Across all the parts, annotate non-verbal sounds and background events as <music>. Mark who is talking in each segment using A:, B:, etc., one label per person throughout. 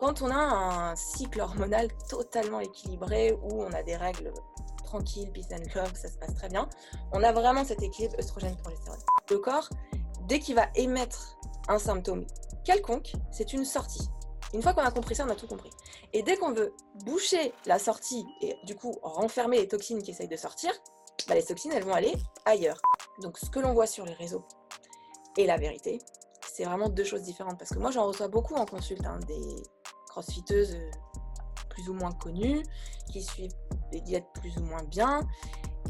A: Quand on a un cycle hormonal totalement équilibré, où on a des règles tranquilles, peace and love, ça se passe très bien, on a vraiment cet équilibre œstrogène-progestérone. Le corps, dès qu'il va émettre un symptôme quelconque, c'est une sortie. Une fois qu'on a compris ça, on a tout compris. Et dès qu'on veut boucher la sortie et du coup renfermer les toxines qui essayent de sortir, bah, les toxines, elles vont aller ailleurs. Donc ce que l'on voit sur les réseaux et la vérité, c'est vraiment deux choses différentes. Parce que moi, j'en reçois beaucoup en consulte, hein, des crossfiteuses euh, plus ou moins connues, qui suivent des diètes plus ou moins bien,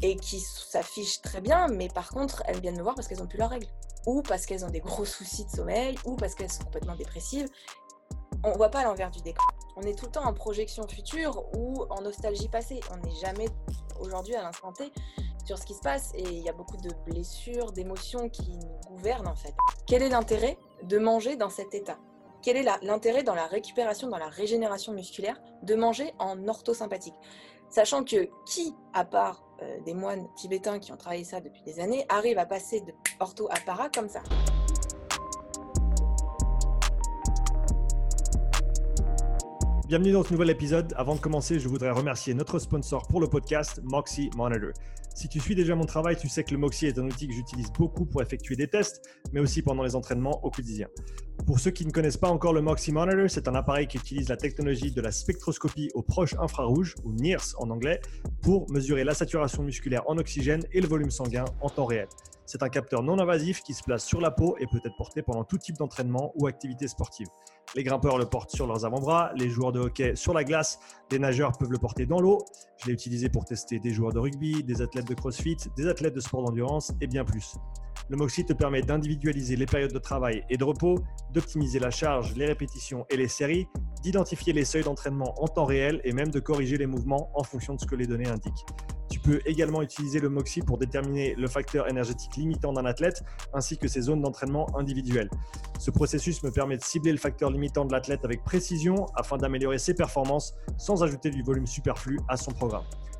A: et qui s'affichent très bien, mais par contre, elles viennent me voir parce qu'elles n'ont plus leurs règles, ou parce qu'elles ont des gros soucis de sommeil, ou parce qu'elles sont complètement dépressives. On ne voit pas l'envers du décor. On est tout le temps en projection future ou en nostalgie passée. On n'est jamais aujourd'hui à l'instant T sur ce qui se passe et il y a beaucoup de blessures, d'émotions qui nous gouvernent en fait. Quel est l'intérêt de manger dans cet état? Quel est l'intérêt dans la récupération, dans la régénération musculaire de manger en orthosympathique? Sachant que qui, à part euh, des moines tibétains qui ont travaillé ça depuis des années, arrive à passer de ortho à para comme ça?
B: Bienvenue dans ce nouvel épisode. Avant de commencer, je voudrais remercier notre sponsor pour le podcast, Moxie Monitor. Si tu suis déjà mon travail, tu sais que le Moxie est un outil que j'utilise beaucoup pour effectuer des tests, mais aussi pendant les entraînements au quotidien. Pour ceux qui ne connaissent pas encore le Moxie Monitor, c'est un appareil qui utilise la technologie de la spectroscopie au proche infrarouge, ou NIRS en anglais, pour mesurer la saturation musculaire en oxygène et le volume sanguin en temps réel. C'est un capteur non invasif qui se place sur la peau et peut être porté pendant tout type d'entraînement ou activité sportive. Les grimpeurs le portent sur leurs avant-bras, les joueurs de hockey sur la glace, les nageurs peuvent le porter dans l'eau. Je l'ai utilisé pour tester des joueurs de rugby, des athlètes de crossfit, des athlètes de sport d'endurance et bien plus. Le Moxie te permet d'individualiser les périodes de travail et de repos, d'optimiser la charge, les répétitions et les séries, d'identifier les seuils d'entraînement en temps réel et même de corriger les mouvements en fonction de ce que les données indiquent. Tu peux également utiliser le MOXIE pour déterminer le facteur énergétique limitant d'un athlète ainsi que ses zones d'entraînement individuelles. Ce processus me permet de cibler le facteur limitant de l'athlète avec précision afin d'améliorer ses performances sans ajouter du volume superflu à son programme.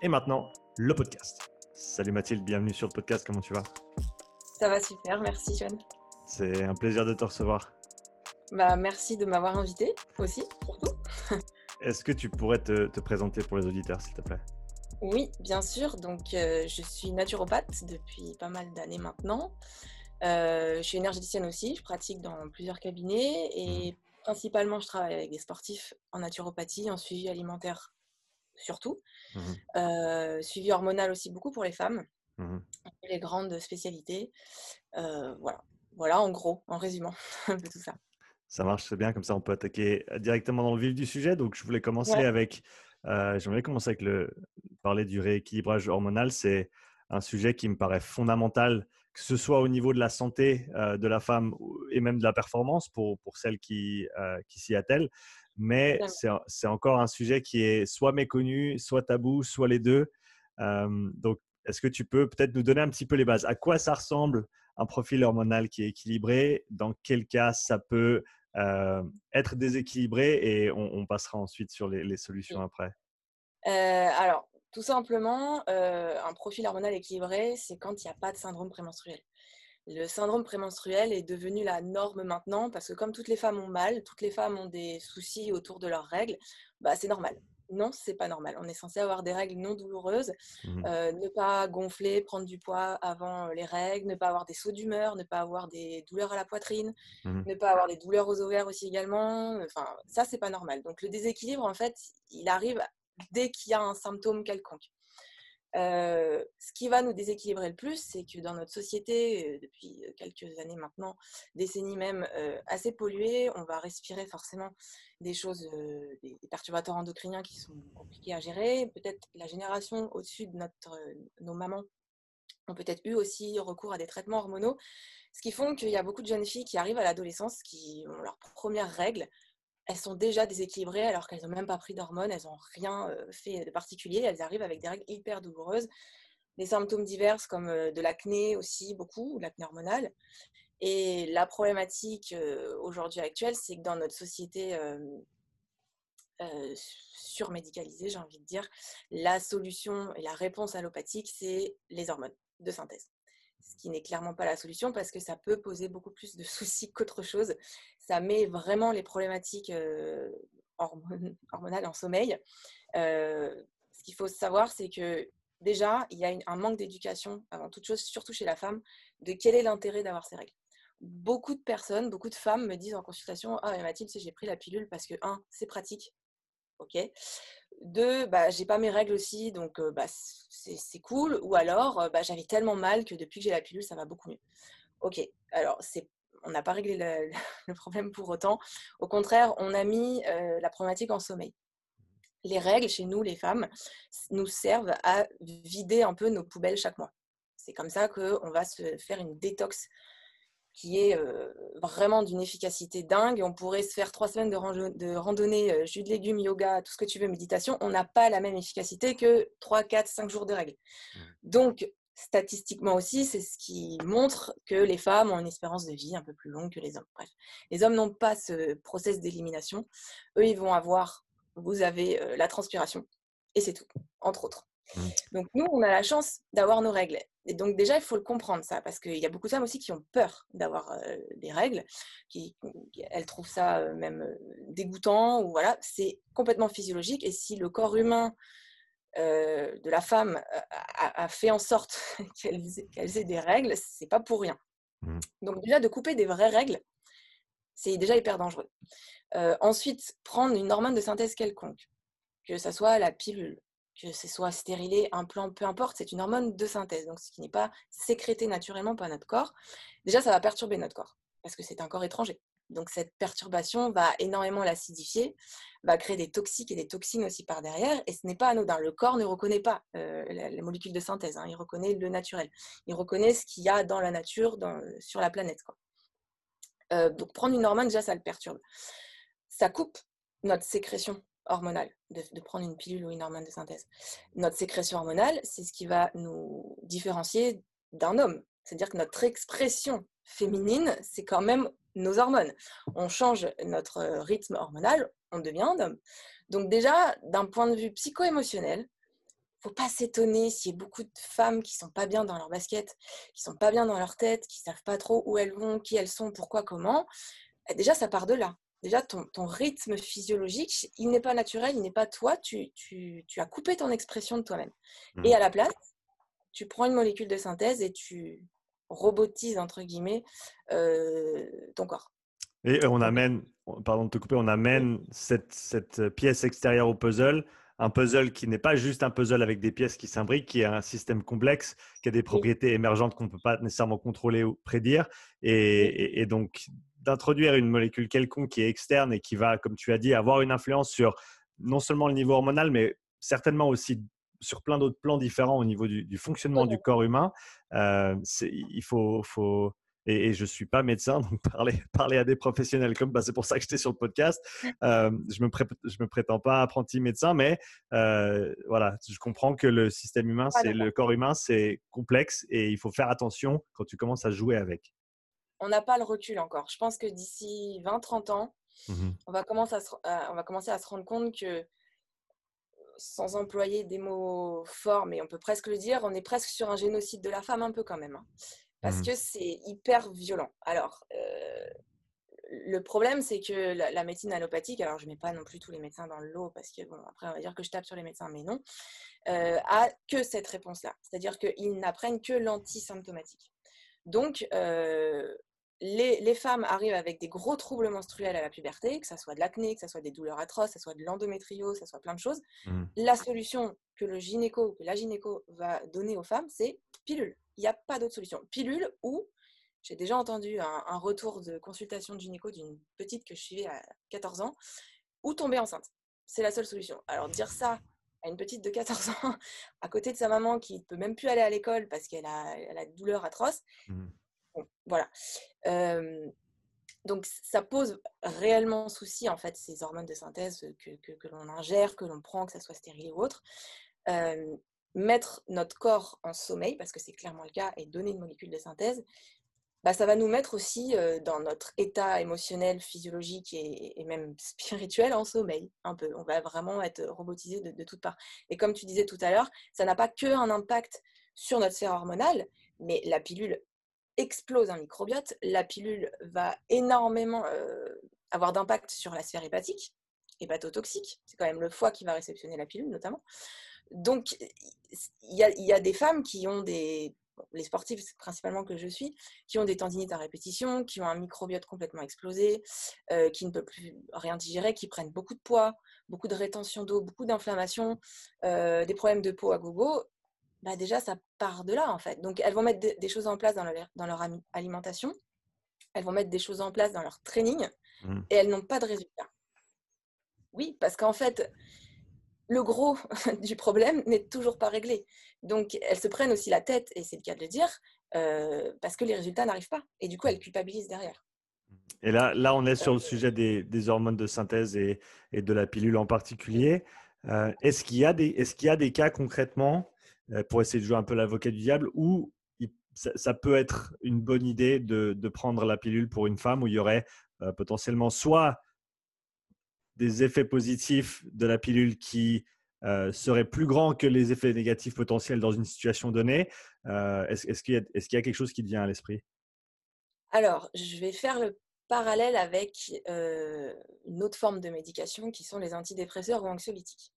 B: Et maintenant, le podcast. Salut Mathilde, bienvenue sur le podcast, comment tu vas?
A: Ça va super, merci John.
B: C'est un plaisir de te recevoir.
A: Bah, merci de m'avoir invité aussi, surtout. <laughs>
B: Est-ce que tu pourrais te, présenter pour les auditeurs, s'il te plaît?
A: Oui, bien sûr. Donc, euh, je suis naturopathe depuis pas mal d'années maintenant. Euh, je suis énergéticienne aussi. Je pratique dans plusieurs cabinets et mmh. principalement, je travaille avec des sportifs en naturopathie, en suivi alimentaire surtout. Mmh euh, suivi hormonal aussi beaucoup pour les femmes. Mmh les grandes spécialités. voilà. Voilà, en gros, en résumant <laughs> tout ça.
B: Ça marche très bien, comme ça on peut attaquer euh, directement dans le vif du sujet. Donc je voulais commencer avec, euh, j'aimerais commencer avec le parler du rééquilibrage hormonal. C'est un sujet qui me paraît fondamental, que ce soit au niveau de la santé euh, de la femme et même de la performance pour, pour celles qui, qui s'y attellent. Mais c'est encore un sujet qui est soit méconnu, soit tabou, soit les deux. donc est-ce que tu peux peut-être nous donner un petit peu les bases? À quoi ça ressemble un profil hormonal qui est équilibré? Dans quel cas ça peut euh, être déséquilibré? Et on, passera ensuite sur les, solutions après.
A: Euh, alors, tout simplement, euh, un profil hormonal équilibré, c'est quand il n'y a pas de syndrome prémenstruel. Le syndrome prémenstruel est devenu la norme maintenant parce que comme toutes les femmes ont mal, toutes les femmes ont des soucis autour de leurs règles, bah, c'est normal non, c'est pas normal. On est censé avoir des règles non douloureuses, mmh euh, ne pas gonfler, prendre du poids avant les règles, ne pas avoir des sauts d'humeur, ne pas avoir des douleurs à la poitrine, mmh ne pas avoir des douleurs aux ovaires aussi également. Enfin, ça, c'est pas normal. Donc, le déséquilibre, en fait, il arrive dès qu'il y a un symptôme quelconque. Euh, ce qui va nous déséquilibrer le plus, c'est que dans notre société, euh, depuis euh, quelques années maintenant, décennies même, assez polluée, on va respirer forcément des choses, des, perturbateurs endocriniens qui sont compliqués à gérer. Peut-être la génération au-dessus de notre, nos mamans ont peut-être eu aussi recours à des traitements hormonaux, ce qui font qu'il y a beaucoup de jeunes filles qui arrivent à l'adolescence, qui ont leurs premières règles, elles sont déjà déséquilibrées alors qu'elles n'ont même pas pris d'hormones, elles n'ont rien fait de particulier, elles arrivent avec des règles hyper douloureuses, des symptômes divers comme de l'acné aussi, beaucoup, l'acné hormonale. Et la problématique aujourd'hui actuelle, c'est que dans notre société surmédicalisée, j'ai envie de dire, la solution et la réponse allopathique, c'est les hormones de synthèse ce qui n'est clairement pas la solution parce que ça peut poser beaucoup plus de <laughs> soucis qu'autre chose. Ça met vraiment les problématiques <laughs> hormonales en sommeil. ce qu'il faut savoir, c'est que déjà, il y a un manque d'éducation, avant toute chose, surtout chez la femme, de quel est l'intérêt d'avoir ces règles. Beaucoup de personnes, beaucoup de femmes me disent en consultation Ah, Mathilde, j'ai pris la pilule parce que, un, c'est pratique. OK? Deux, bah, j'ai pas mes règles aussi, donc bah, c'est cool. Ou alors, bah, j'avais tellement mal que depuis que j'ai la pilule, ça va beaucoup mieux. Ok, alors on n'a pas réglé <laughs> le, problème pour autant. Au contraire, on a mis la problématique en sommeil. Les règles, chez nous, les femmes, nous servent à vider un peu nos poubelles chaque mois. C'est comme ça qu'on va se faire une détox qui est vraiment d'une efficacité dingue. On pourrait se faire trois semaines de, randonnée, jus de légumes, yoga, tout ce que tu veux, méditation. On n'a pas la même efficacité que 3, 4, 5 jours de règles. Mmh. Donc, statistiquement aussi, c'est ce qui montre que les femmes ont une espérance de vie un peu plus longue que les hommes. Bref, les hommes n'ont pas ce process d'élimination. Eux, ils vont avoir, vous avez la transpiration, et c'est tout, entre autres. Mmh. Donc nous, on a la chance d'avoir nos règles. Et donc déjà, il faut le comprendre ça, parce qu'il y a beaucoup de femmes aussi qui ont peur d'avoir des règles, qui, elles trouvent ça même dégoûtant, ou voilà, c'est complètement physiologique. Et si le corps humain de la femme a, fait en sorte <laughs> qu'elle ait des règles, c'est pas pour rien. Mmh. Donc déjà, de couper des vraies règles, c'est déjà hyper dangereux. ensuite, prendre une hormone de synthèse quelconque, que ce soit la pilule, que ce soit stérilé, implant, peu importe, c'est une hormone de synthèse, donc ce qui n'est pas sécrété naturellement par notre corps. Déjà, ça va perturber notre corps, parce que c'est un corps étranger. Donc cette perturbation va énormément l'acidifier, va créer des toxiques et des toxines aussi par derrière, et ce n'est pas anodin. Le corps ne reconnaît pas euh, les molécules de synthèse, hein. il reconnaît le naturel. Il reconnaît ce qu'il y a dans la nature, sur la planète. Euh, donc prendre une hormone, déjà, ça le perturbe. Ça coupe notre sécrétion hormonale, de, prendre une pilule ou une hormone de synthèse. Notre sécrétion hormonale, c'est ce qui va nous différencier d'un homme. C'est-à-dire que notre expression féminine, c'est quand même nos hormones. On change notre rythme hormonal, on devient un homme. Donc déjà, d'un point de vue psycho-émotionnel, faut pas s'étonner s'il y a beaucoup de femmes qui sont pas bien dans leur basket, qui sont pas bien dans leur tête, qui savent pas trop où elles vont, qui elles sont, pourquoi, comment. Déjà, ça part de là déjà ton, rythme physiologique, il n'est pas naturel, il n'est pas toi, tu, as coupé ton expression de toi-même. Mmh. Et à la place, tu prends une molécule de synthèse et tu robotises, entre guillemets, euh, ton corps.
B: Et on amène, pardon de te couper, on amène cette, pièce extérieure au puzzle, un puzzle qui n'est pas juste un puzzle avec des pièces qui s'imbriquent, qui est un système complexe, qui a des propriétés émergentes qu'on ne peut pas nécessairement contrôler ou prédire. et donc, d'introduire une molécule quelconque qui est externe et qui va, comme tu as dit, avoir une influence sur non seulement le niveau hormonal, mais certainement aussi sur plein d'autres plans différents au niveau du, fonctionnement du corps humain. Euh, il faut, faut et, je ne suis pas médecin, <laughs> donc parler, parler à des professionnels comme bah, c'est pour ça que j'étais sur le podcast. <laughs> Euh, je ne me prétends pas apprenti médecin, mais euh, voilà, je comprends que le système humain, c'est le corps humain, c'est complexe et il faut faire attention quand tu commences à jouer avec
A: on n'a pas le recul encore. Je pense que d'ici 20-30 ans, mmh on, va commencer à se, on va commencer à se rendre compte que, sans employer des mots forts, mais on peut presque le dire, on est presque sur un génocide de la femme un peu quand même. Hein. parce mmh que c'est hyper violent. Alors, euh, le problème, c'est que la, médecine allopathique, alors je ne mets pas non plus tous les médecins dans le lot, parce que, bon, après, on va dire que je tape sur les médecins, mais non, euh, a que cette réponse-là. C'est-à-dire qu'ils n'apprennent que l'antisymptomatique. Donc, euh, les, femmes arrivent avec des gros troubles menstruels à la puberté, que ce soit de l'acné, que ce soit des douleurs atroces, que ce soit de l'endométriose, que ce soit plein de choses. Mmh. La solution que le gynéco, que la gynéco va donner aux femmes, c'est pilule. Il n'y a pas d'autre solution. Pilule ou, j'ai déjà entendu un, retour de consultation de gynéco d'une petite que je suivais à 14 ans, ou tomber enceinte. C'est la seule solution. Alors dire ça à une petite de 14 <laughs> ans, à côté de sa maman qui ne peut même plus aller à l'école parce qu'elle a, la douleur atroce, mmh voilà. donc ça pose réellement souci, en fait, ces hormones de synthèse que, l'on ingère, que l'on prend, que ça soit stérile ou autre. mettre notre corps en sommeil, parce que c'est clairement le cas, et donner une molécule de synthèse, bah, ça va nous mettre aussi dans notre état émotionnel, physiologique et, même <laughs> spirituel en sommeil, un peu. On va vraiment être robotisé de, de toutes parts. Et comme tu disais tout à l'heure, ça n'a pas que un impact sur notre sphère hormonale, mais la pilule explose un microbiote. La pilule va énormément avoir d'impact sur la sphère hépatique, hépatotoxique. C'est quand même le foie qui va réceptionner la pilule notamment. Donc, il y, a des femmes qui ont des les sportifs principalement que je suis, qui ont des tendinites à répétition, qui ont un microbiote complètement explosé, euh, qui ne peuvent plus rien digérer, qui prennent beaucoup de poids, beaucoup de rétention d'eau, beaucoup d'inflammation, euh, des problèmes de peau à gogo, bah déjà ça part de là en fait. Donc elles vont mettre des choses en place dans leur, dans leur alimentation, elles vont mettre des choses en place dans leur training mmh. et elles n'ont pas de résultat. Oui, parce qu'en fait, le gros <laughs> du problème n'est toujours pas réglé. Donc, elles se prennent aussi la tête, et c'est le cas de le dire, euh, parce que les résultats n'arrivent pas. Et du coup, elles culpabilisent derrière.
B: Et là, là on est sur le sujet des, hormones de synthèse et, de la pilule en particulier. Euh, est-ce qu'il y, a des, est qu'il y a des cas concrètement, pour essayer de jouer un peu l'avocat du diable, où ça, peut être une bonne idée de, prendre la pilule pour une femme, où il y aurait potentiellement soit des effets positifs de la pilule qui euh, seraient plus grands que les effets négatifs potentiels dans une situation donnée. Euh, est-ce, qu'il y, a quelque chose qui vient à l'esprit?
A: Alors, je vais faire le parallèle avec euh, une autre forme de médication qui sont les antidépresseurs ou anxiolytiques.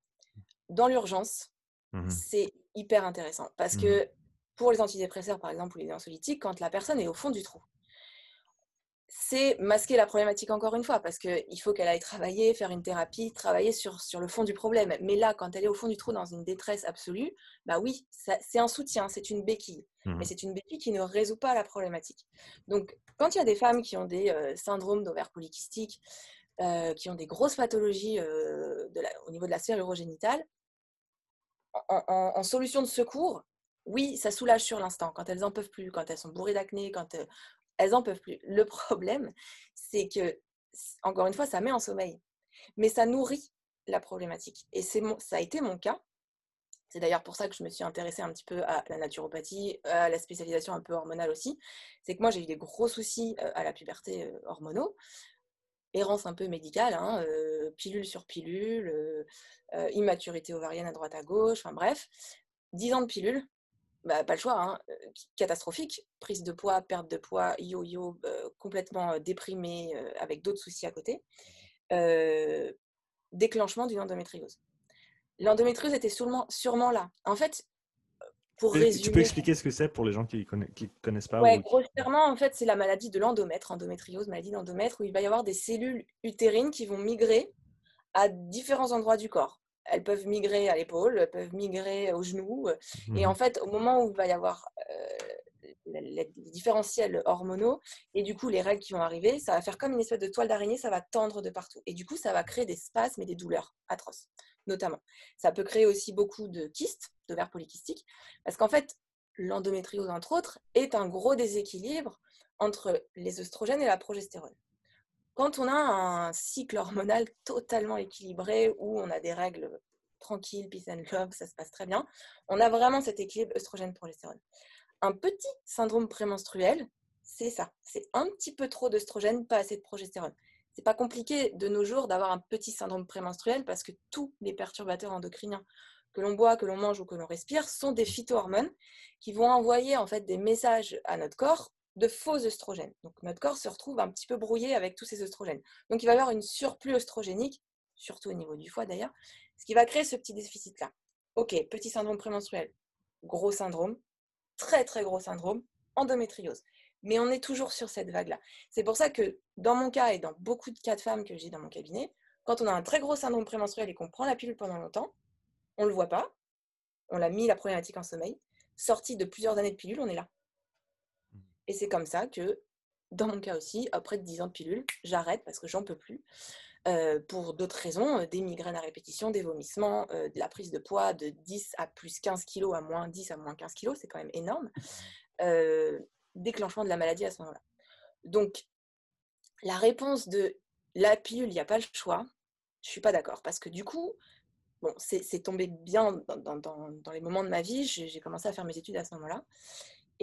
A: Dans l'urgence, mmh c'est hyper intéressant parce mmh que pour les antidépresseurs, par exemple, ou les anxiolytiques, quand la personne est au fond du trou, c'est masquer la problématique encore une fois, parce qu'il faut qu'elle aille travailler, faire une thérapie, travailler sur, sur le fond du problème. Mais là, quand elle est au fond du trou dans une détresse absolue, bah oui, c'est un soutien, c'est une béquille. Mmh Mais c'est une béquille qui ne résout pas la problématique. Donc, quand il y a des femmes qui ont des euh, syndromes d'ovaires polykystiques, euh, qui ont des grosses pathologies euh, au niveau de la sphère urogénitale, en, en, solution de secours, oui, ça soulage sur l'instant, quand elles n'en peuvent plus, quand elles sont bourrées d'acné, quand elles en peuvent plus. Le problème, c'est que, encore une fois, ça met en sommeil, mais ça nourrit la problématique. Et c'est ça a été mon cas. C'est d'ailleurs pour ça que je me suis intéressée un petit peu à la naturopathie, à la spécialisation un peu hormonale aussi. C'est que moi, j'ai eu des gros soucis euh, à la puberté euh, hormonaux, errance un peu médicale, hein, euh, pilule sur pilule, immaturité ovarienne à droite à gauche, enfin bref, 10 ans de pilule, bah, pas le choix, hein, catastrophique. Prise de poids, perte de poids, yo-yo, complètement déprimé, avec d'autres soucis à côté. déclenchement d'une endométriose. L'endométriose était sûrement là. En fait,
B: pour résumer... Tu peux expliquer ce que c'est pour les gens qui ne connaissent pas
A: Oui, grossièrement, en fait, c'est la maladie de l'endomètre, endométriose, maladie d'endomètre, où il va y avoir des cellules utérines qui vont migrer à différents endroits du corps elles peuvent migrer à l'épaule, elles peuvent migrer au genou. Et en mmh fait, au moment où il va y avoir les, différentiels hormonaux et du coup les règles qui vont arriver, ça va faire comme une espèce de toile d'araignée, ça va tendre de partout. Et du coup, ça va créer des spasmes et des douleurs atroces, notamment. Ça peut créer aussi beaucoup de kystes, de verres polykystiques, parce qu'en fait, l'endométriose, entre autres, est un gros déséquilibre entre les oestrogènes et la progestérone. Quand on a un cycle hormonal totalement équilibré, où on a des règles tranquilles, peace and love, ça se passe très bien, on a vraiment cet équilibre œstrogène-progestérone. Un petit syndrome prémenstruel, c'est ça. C'est un petit peu trop d'œstrogène, pas assez de progestérone. C'est pas compliqué de nos jours d'avoir un petit syndrome prémenstruel parce que tous les perturbateurs endocriniens que l'on boit, que l'on mange ou que l'on respire sont des phytohormones qui vont envoyer en fait des messages à notre corps de faux œstrogènes. Donc notre corps se retrouve un petit peu brouillé avec tous ces œstrogènes. Donc il va y avoir une surplus œstrogénique, surtout au niveau du foie d'ailleurs, ce qui va créer ce petit déficit-là. Ok, petit syndrome prémenstruel, gros syndrome, très très gros syndrome, endométriose. Mais on est toujours sur cette vague-là. C'est pour ça que dans mon cas et dans beaucoup de cas de femmes que j'ai dans mon cabinet, quand on a un très gros syndrome prémenstruel et qu'on prend la pilule pendant longtemps, on ne le voit pas, on l'a mis la problématique en sommeil, sorti de plusieurs années de pilule, on est là. Et c'est comme ça que, dans mon cas aussi, après 10 ans de pilule, j'arrête parce que j'en peux plus. Euh, pour d'autres raisons, euh, des migraines à répétition, des vomissements, euh, de la prise de poids de 10 à plus 15 kg à moins 10 à moins 15 kg, c'est quand même énorme. déclenchement de la maladie à ce moment-là. Donc, la réponse de la pilule, il n'y a pas le choix, je suis pas d'accord. Parce que du coup, bon, c'est tombé bien dans, les moments de ma vie. J'ai commencé à faire mes études à ce moment-là.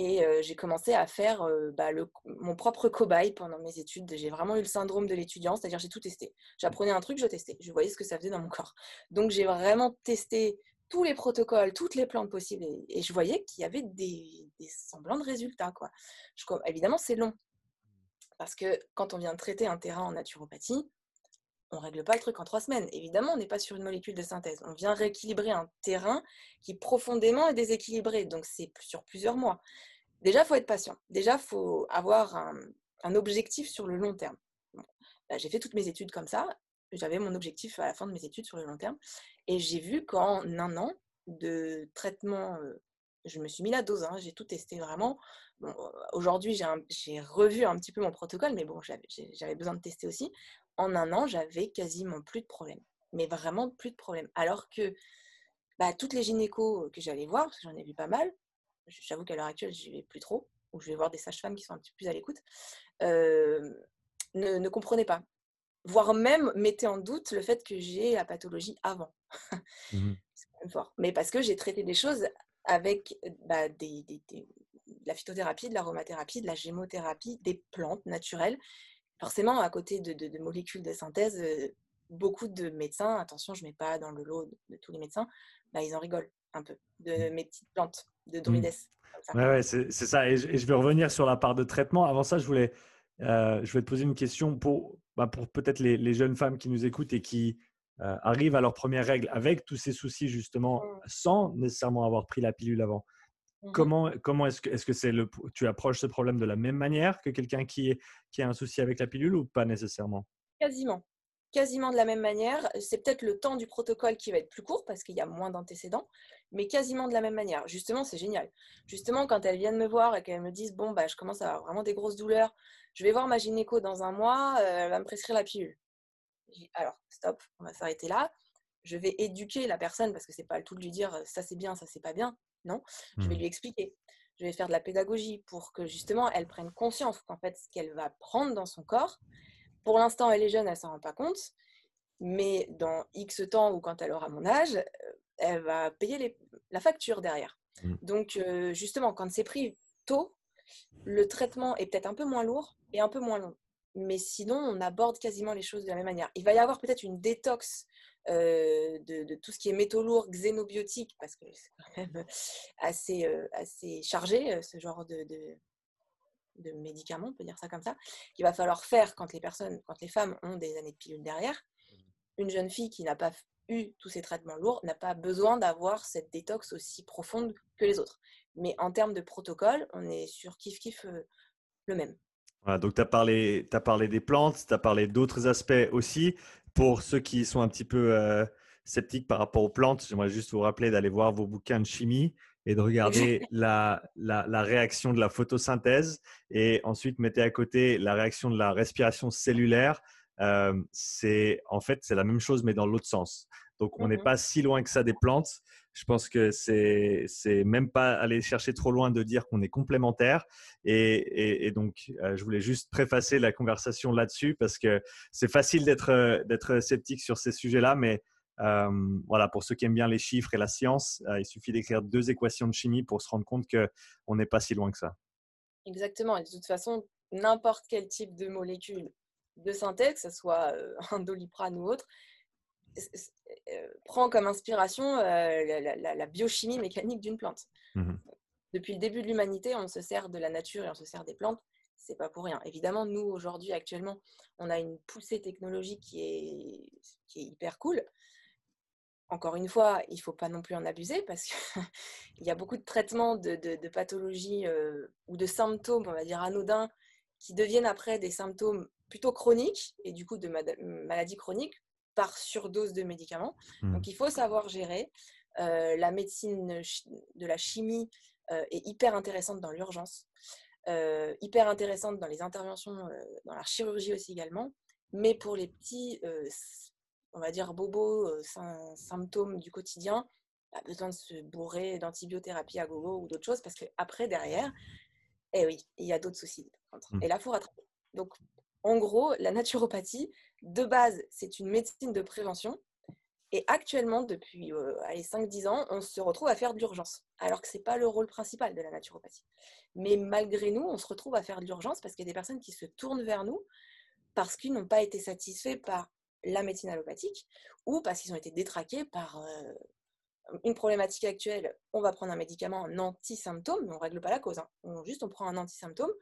A: Et j'ai commencé à faire bah, mon propre cobaye pendant mes études. J'ai vraiment eu le syndrome de l'étudiant, c'est-à-dire j'ai tout testé. J'apprenais un truc, je testais. Je voyais ce que ça faisait dans mon corps. Donc j'ai vraiment testé tous les protocoles, toutes les plantes possibles. Et, je voyais qu'il y avait des, semblants de résultats. Quoi. évidemment, c'est long. Parce que quand on vient de traiter un terrain en naturopathie, on règle pas le truc en trois semaines. Évidemment, on n'est pas sur une molécule de synthèse. On vient rééquilibrer un terrain qui profondément est déséquilibré. Donc, c'est sur plusieurs mois. Déjà, faut être patient. Déjà, faut avoir un, objectif sur le long terme. J'ai fait toutes mes études comme ça. J'avais mon objectif à la fin de mes études sur le long terme. Et j'ai vu qu'en un an de traitement, euh, je me suis mis la dose. Hein, j'ai tout testé vraiment. Aujourd'hui, j'ai revu un petit peu mon protocole, mais bon, j'avais besoin de tester aussi en un an, j'avais quasiment plus de problèmes. Mais vraiment plus de problèmes. Alors que bah, toutes les gynécos que j'allais voir, parce que j'en ai vu pas mal, j'avoue qu'à l'heure actuelle, je vais plus trop, ou je vais voir des sages-femmes qui sont un petit peu plus à l'écoute, euh, ne, comprenaient pas. Voire même mettaient en doute le fait que j'ai la pathologie avant. Mmh <laughs> C'est quand même fort. Mais parce que j'ai traité des choses avec bah, des, de la phytothérapie, de l'aromathérapie, de la gémothérapie, des plantes naturelles forcément, à côté de, molécules de synthèse, euh, beaucoup de médecins, attention, je ne mets pas dans le lot de, tous les médecins, bah, ils en rigolent un peu de mmh. mes petites plantes, de mmh. druides.
B: Oui, ouais, c'est ça. Et je, vais revenir sur la part de traitement. Avant ça, je voulais, euh, je vais te poser une question pour, bah, pour peut-être les, jeunes femmes qui nous écoutent et qui euh, arrivent à leur première règle avec tous ces soucis, justement, mmh. sans nécessairement avoir pris la pilule avant. Mmh comment, comment est-ce que, est-ce que c'est le, tu approches ce problème de la même manière que quelqu'un qui, est, qui a un souci avec la pilule ou pas nécessairement?
A: Quasiment. Quasiment de la même manière. C'est peut-être le temps du protocole qui va être plus court parce qu'il y a moins d'antécédents, mais quasiment de la même manière. Justement, c'est génial. Justement, quand elles viennent me voir et qu'elles me disent Bon, bah, je commence à avoir vraiment des grosses douleurs, je vais voir ma gynéco dans un mois, euh, elle va me prescrire la pilule. Alors, stop, on va s'arrêter là. Je vais éduquer la personne parce que c'est pas le tout de lui dire ça c'est bien, ça c'est pas bien. Non, je vais mmh. lui expliquer. Je vais faire de la pédagogie pour que justement elle prenne conscience qu'en fait ce qu'elle va prendre dans son corps, pour l'instant elle est jeune, elle s'en rend pas compte, mais dans X temps ou quand elle aura mon âge, euh, elle va payer la facture derrière. Mmh. Donc euh, justement, quand c'est pris tôt, le traitement est peut-être un peu moins lourd et un peu moins long. Mais sinon, on aborde quasiment les choses de la même manière. Il va y avoir peut-être une détox euh, de, tout ce qui est métaux lourds, xénobiotiques, parce que c'est quand même assez, euh, assez chargé, euh, ce genre de, de, médicaments, on peut dire ça comme ça, qu'il va falloir faire quand les personnes, quand les femmes ont des années de pilule derrière. Mmh. Une jeune fille qui n'a pas eu tous ces traitements lourds n'a pas besoin d'avoir cette détox aussi profonde que les autres. Mais en termes de protocole, on est sur kiff-kiff le même.
B: Voilà, donc tu as parlé, as parlé des plantes, tu as parlé d'autres aspects aussi pour ceux qui sont un petit peu euh, sceptiques par rapport aux plantes, j'aimerais juste vous rappeler d'aller voir vos bouquins de chimie et de regarder <laughs> la, la, réaction de la photosynthèse et ensuite mettez à côté la réaction de la respiration cellulaire. Euh, c'est en fait c'est la même chose mais dans l'autre sens. Donc on n'est mmh pas si loin que ça des plantes. Je pense que c'est c'est même pas aller chercher trop loin de dire qu'on est complémentaire. Et, donc euh, je voulais juste préfacer la conversation là-dessus parce que c'est facile d'être euh, sceptique sur ces sujets-là, mais euh, voilà, pour ceux qui aiment bien les chiffres et la science, il suffit d'écrire deux équations de chimie pour se rendre compte qu'on n'est pas si loin que ça.
A: Exactement. Et de toute façon, n'importe quel type de molécule de synthèse, que ce soit <laughs> un doliprane ou autre, euh, prend comme inspiration euh, la, biochimie mécanique d'une plante. Mmh Depuis le début de l'humanité, on se sert de la nature et on se sert des plantes. C'est pas pour rien. Évidemment, nous aujourd'hui, actuellement, on a une poussée technologique qui est, qui est hyper cool. Encore une fois, il ne faut pas non plus en abuser parce qu'il <laughs> y a beaucoup de traitements de, de, pathologies euh, ou de symptômes, on va dire anodins, qui deviennent après des symptômes plutôt chroniques et du coup de maladies chroniques par surdose de médicaments. Mmh. Donc il faut savoir gérer. Euh, la médecine de la chimie euh, est hyper intéressante dans l'urgence, euh, hyper intéressante dans les interventions, dans la chirurgie aussi également. Mais pour les petits, on va dire bobos, symptômes du quotidien, pas besoin de se bourrer d'antibiothérapie à gogo ou d'autres choses parce qu'après, derrière, eh oui, il y a d'autres soucis. Mmh. Et là, il faut rattraper. Donc, En gros, la naturopathie, de base, c'est une médecine de prévention. Et actuellement, depuis euh, 5-10 ans, on se retrouve à faire de l'urgence, alors que ce n'est pas le rôle principal de la naturopathie. Mais malgré nous, on se retrouve à faire de l'urgence parce qu'il y a des personnes qui se tournent vers nous parce qu'ils n'ont pas été satisfaits par la médecine allopathique ou parce qu'ils ont été détraqués par euh, une problématique actuelle. On va prendre un médicament, un anti-symptôme, mais on ne règle pas la cause. Hein. On, juste, on prend un anti-symptôme.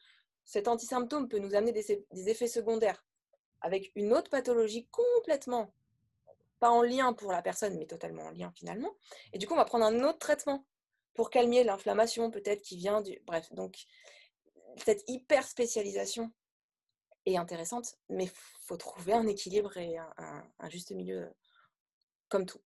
A: Cet anti-symptôme peut nous amener des, effets secondaires avec une autre pathologie complètement pas en lien pour la personne, mais totalement en lien finalement. Et du coup, on va prendre un autre traitement pour calmer l'inflammation peut-être qui vient du... Bref, donc cette hyper spécialisation est intéressante, mais il faut trouver un équilibre et un, juste milieu comme tout.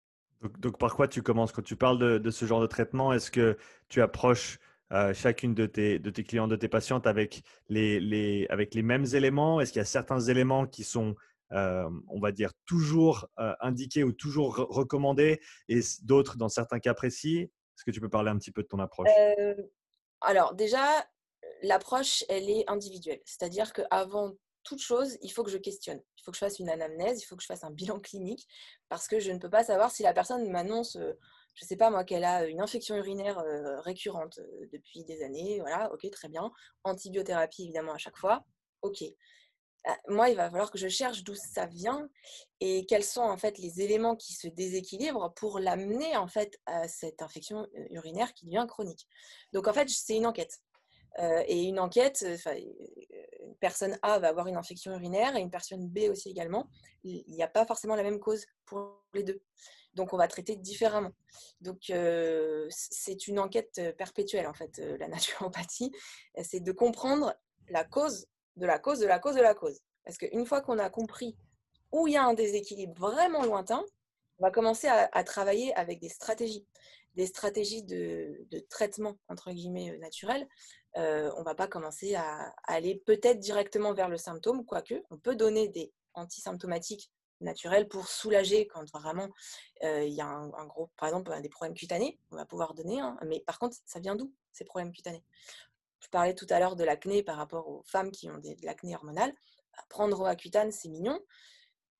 B: Donc, par quoi tu commences? Quand tu parles de, ce genre de traitement Est-ce que tu approches euh, chacune de tes, clients, de tes patientes avec les, mêmes éléments? Est-ce qu'il y a certains éléments qui sont, euh, on va dire, toujours euh, indiqués ou toujours recommandés et d'autres dans certains cas précis? Est-ce que tu peux parler un petit peu de ton approche?
A: Alors déjà, l'approche, elle est individuelle. C'est-à-dire qu'avant toute chose, il faut que je questionne. Il faut que je fasse une anamnèse, il faut que je fasse un bilan clinique, parce que je ne peux pas savoir si la personne m'annonce, je ne sais pas moi, qu'elle a une infection urinaire récurrente depuis des années. Voilà, ok, très bien. Antibiothérapie évidemment à chaque fois. Ok. Bah, moi, il va falloir que je cherche d'où ça vient et quels sont en fait les éléments qui se déséquilibrent pour l'amener en fait à cette infection urinaire qui devient chronique. Donc en fait, c'est une enquête. et une enquête, personne A va avoir une infection urinaire et une personne B aussi également. Il n'y a pas forcément la même cause pour les deux. Donc, on va traiter différemment. Donc, euh, c'est une enquête perpétuelle, en fait, euh, la <laughs> naturopathie. C'est de comprendre la cause de la cause de la cause de la cause. Parce qu'une fois qu'on a compris où il y a un déséquilibre vraiment lointain, on va commencer à, à travailler avec des stratégies des stratégies de, traitement, entre guillemets, naturel, euh, on va pas commencer à, aller peut-être directement vers le symptôme, quoique on peut donner des antisymptomatiques naturels pour soulager quand vraiment euh, il y a un, gros, par exemple, des problèmes cutanés, on va pouvoir donner, mais par contre, ça vient d'où ces problèmes cutanés? Je parlais tout à l'heure de l'acné par rapport aux femmes qui ont de l'acné hormonal. Bah, prendre Roaccutane, c'est mignon,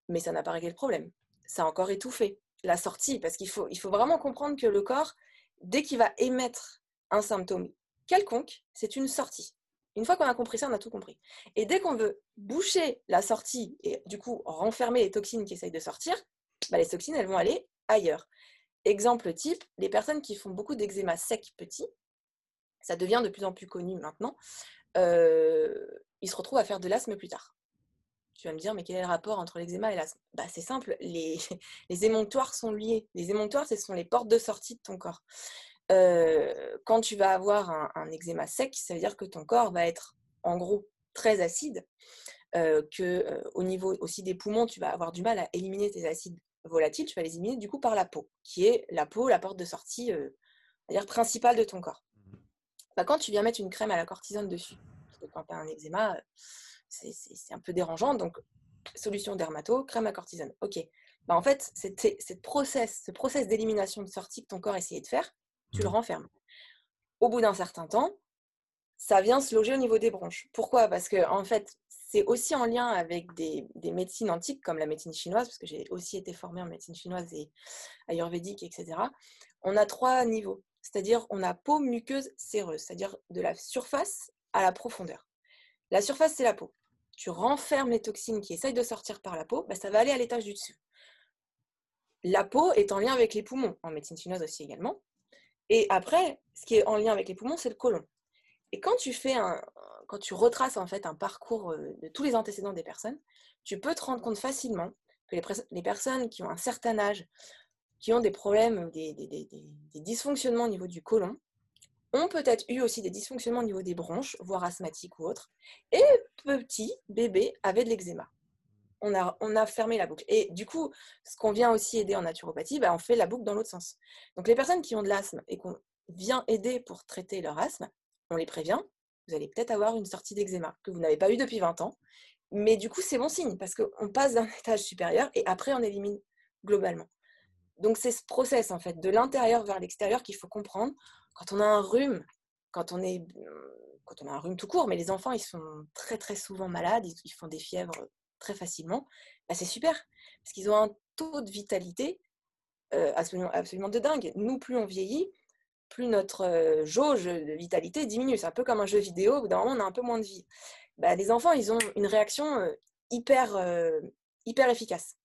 A: mais ça n'a pas réglé le problème. Ça a encore étouffé la sortie, parce qu'il faut, vraiment comprendre que le corps, dès qu'il va émettre un symptôme quelconque, c'est une sortie. Une fois qu'on a compris ça, on a tout compris. Et dès qu'on veut boucher la sortie et du coup renfermer les toxines qui essayent de sortir, bah, les toxines, elles vont aller ailleurs. Exemple type, les personnes qui font beaucoup d'eczéma sec petit, ça devient de plus en plus connu maintenant, euh, ils se retrouvent à faire de l'asthme plus tard. Tu vas me dire, mais quel est le rapport entre l'eczéma et l'asthme? Bah, C'est simple, les, <laughs> les émonctoires sont liés. Les émonctoires, ce sont les portes de sortie de ton corps quand tu vas avoir un, eczéma sec, ça veut dire que ton corps va être en gros très acide, que au niveau aussi des poumons, tu vas avoir du mal à éliminer tes acides volatiles, tu vas les éliminer du coup par la peau, qui est la peau, la porte de sortie dire principale de ton corps. Mmh bah, quand tu viens mettre une crème à la cortisone dessus, parce que quand tu as un eczéma, c'est un peu dérangeant, donc solution dermato, crème à cortisone. Ok. Bah, en fait, cette process, ce process d'élimination de sortie que ton corps essayait de faire, tu le mmh. renfermes. Au bout d'un certain temps, ça vient se loger au niveau des bronches. Pourquoi? Parce que en fait, c'est aussi en lien avec des, médecines antiques comme la médecine chinoise, parce que j'ai aussi été formée en médecine chinoise et ayurvédique, etc. On a trois niveaux, c'est-à-dire on a peau muqueuse séreuse, c'est-à-dire de la surface à la profondeur. La surface, c'est la peau. Tu renfermes les toxines qui essayent de sortir par la peau, bah, ça va aller à l'étage du dessus. La peau est en lien avec les poumons, en médecine chinoise aussi également. Et après, ce qui est en lien avec les poumons, c'est le côlon. Et quand tu fais un, quand tu retraces en fait un parcours euh, de tous les antécédents des personnes, tu peux te rendre compte facilement que les, personnes qui ont un certain âge, qui ont des problèmes, des, des, dysfonctionnements au niveau du côlon, ont peut-être eu aussi des dysfonctionnements au niveau des bronches, voire asthmatiques ou autres, et petits bébés avaient de l'eczéma on a, fermé la boucle. Et du coup, ce qu'on vient aussi aider en naturopathie, bah, on fait la boucle dans l'autre sens. Donc les personnes qui ont de l'asthme et qu'on vient aider pour traiter leur asthme, on les prévient, vous allez peut-être avoir une sortie d'eczéma que vous n'avez pas eu depuis 20 ans. Mais du coup, c'est bon signe parce qu'on passe d'un <laughs> étage supérieur et après, on élimine globalement. Donc c'est ce process en fait, de l'intérieur vers l'extérieur qu'il faut comprendre. Quand on a un rhume, quand on est quand on a un rhume tout court, mais les enfants, ils sont très très souvent malades, ils, font des fièvres très facilement, bah, c'est super, parce qu'ils ont un taux de vitalité absolument, absolument de dingue. Nous, plus on vieillit, plus notre jauge de vitalité diminue. C'est un peu comme un jeu vidéo, au bout d'un moment, on a un peu moins de vie. Bah, les enfants, ils ont une réaction hyper, hyper efficace.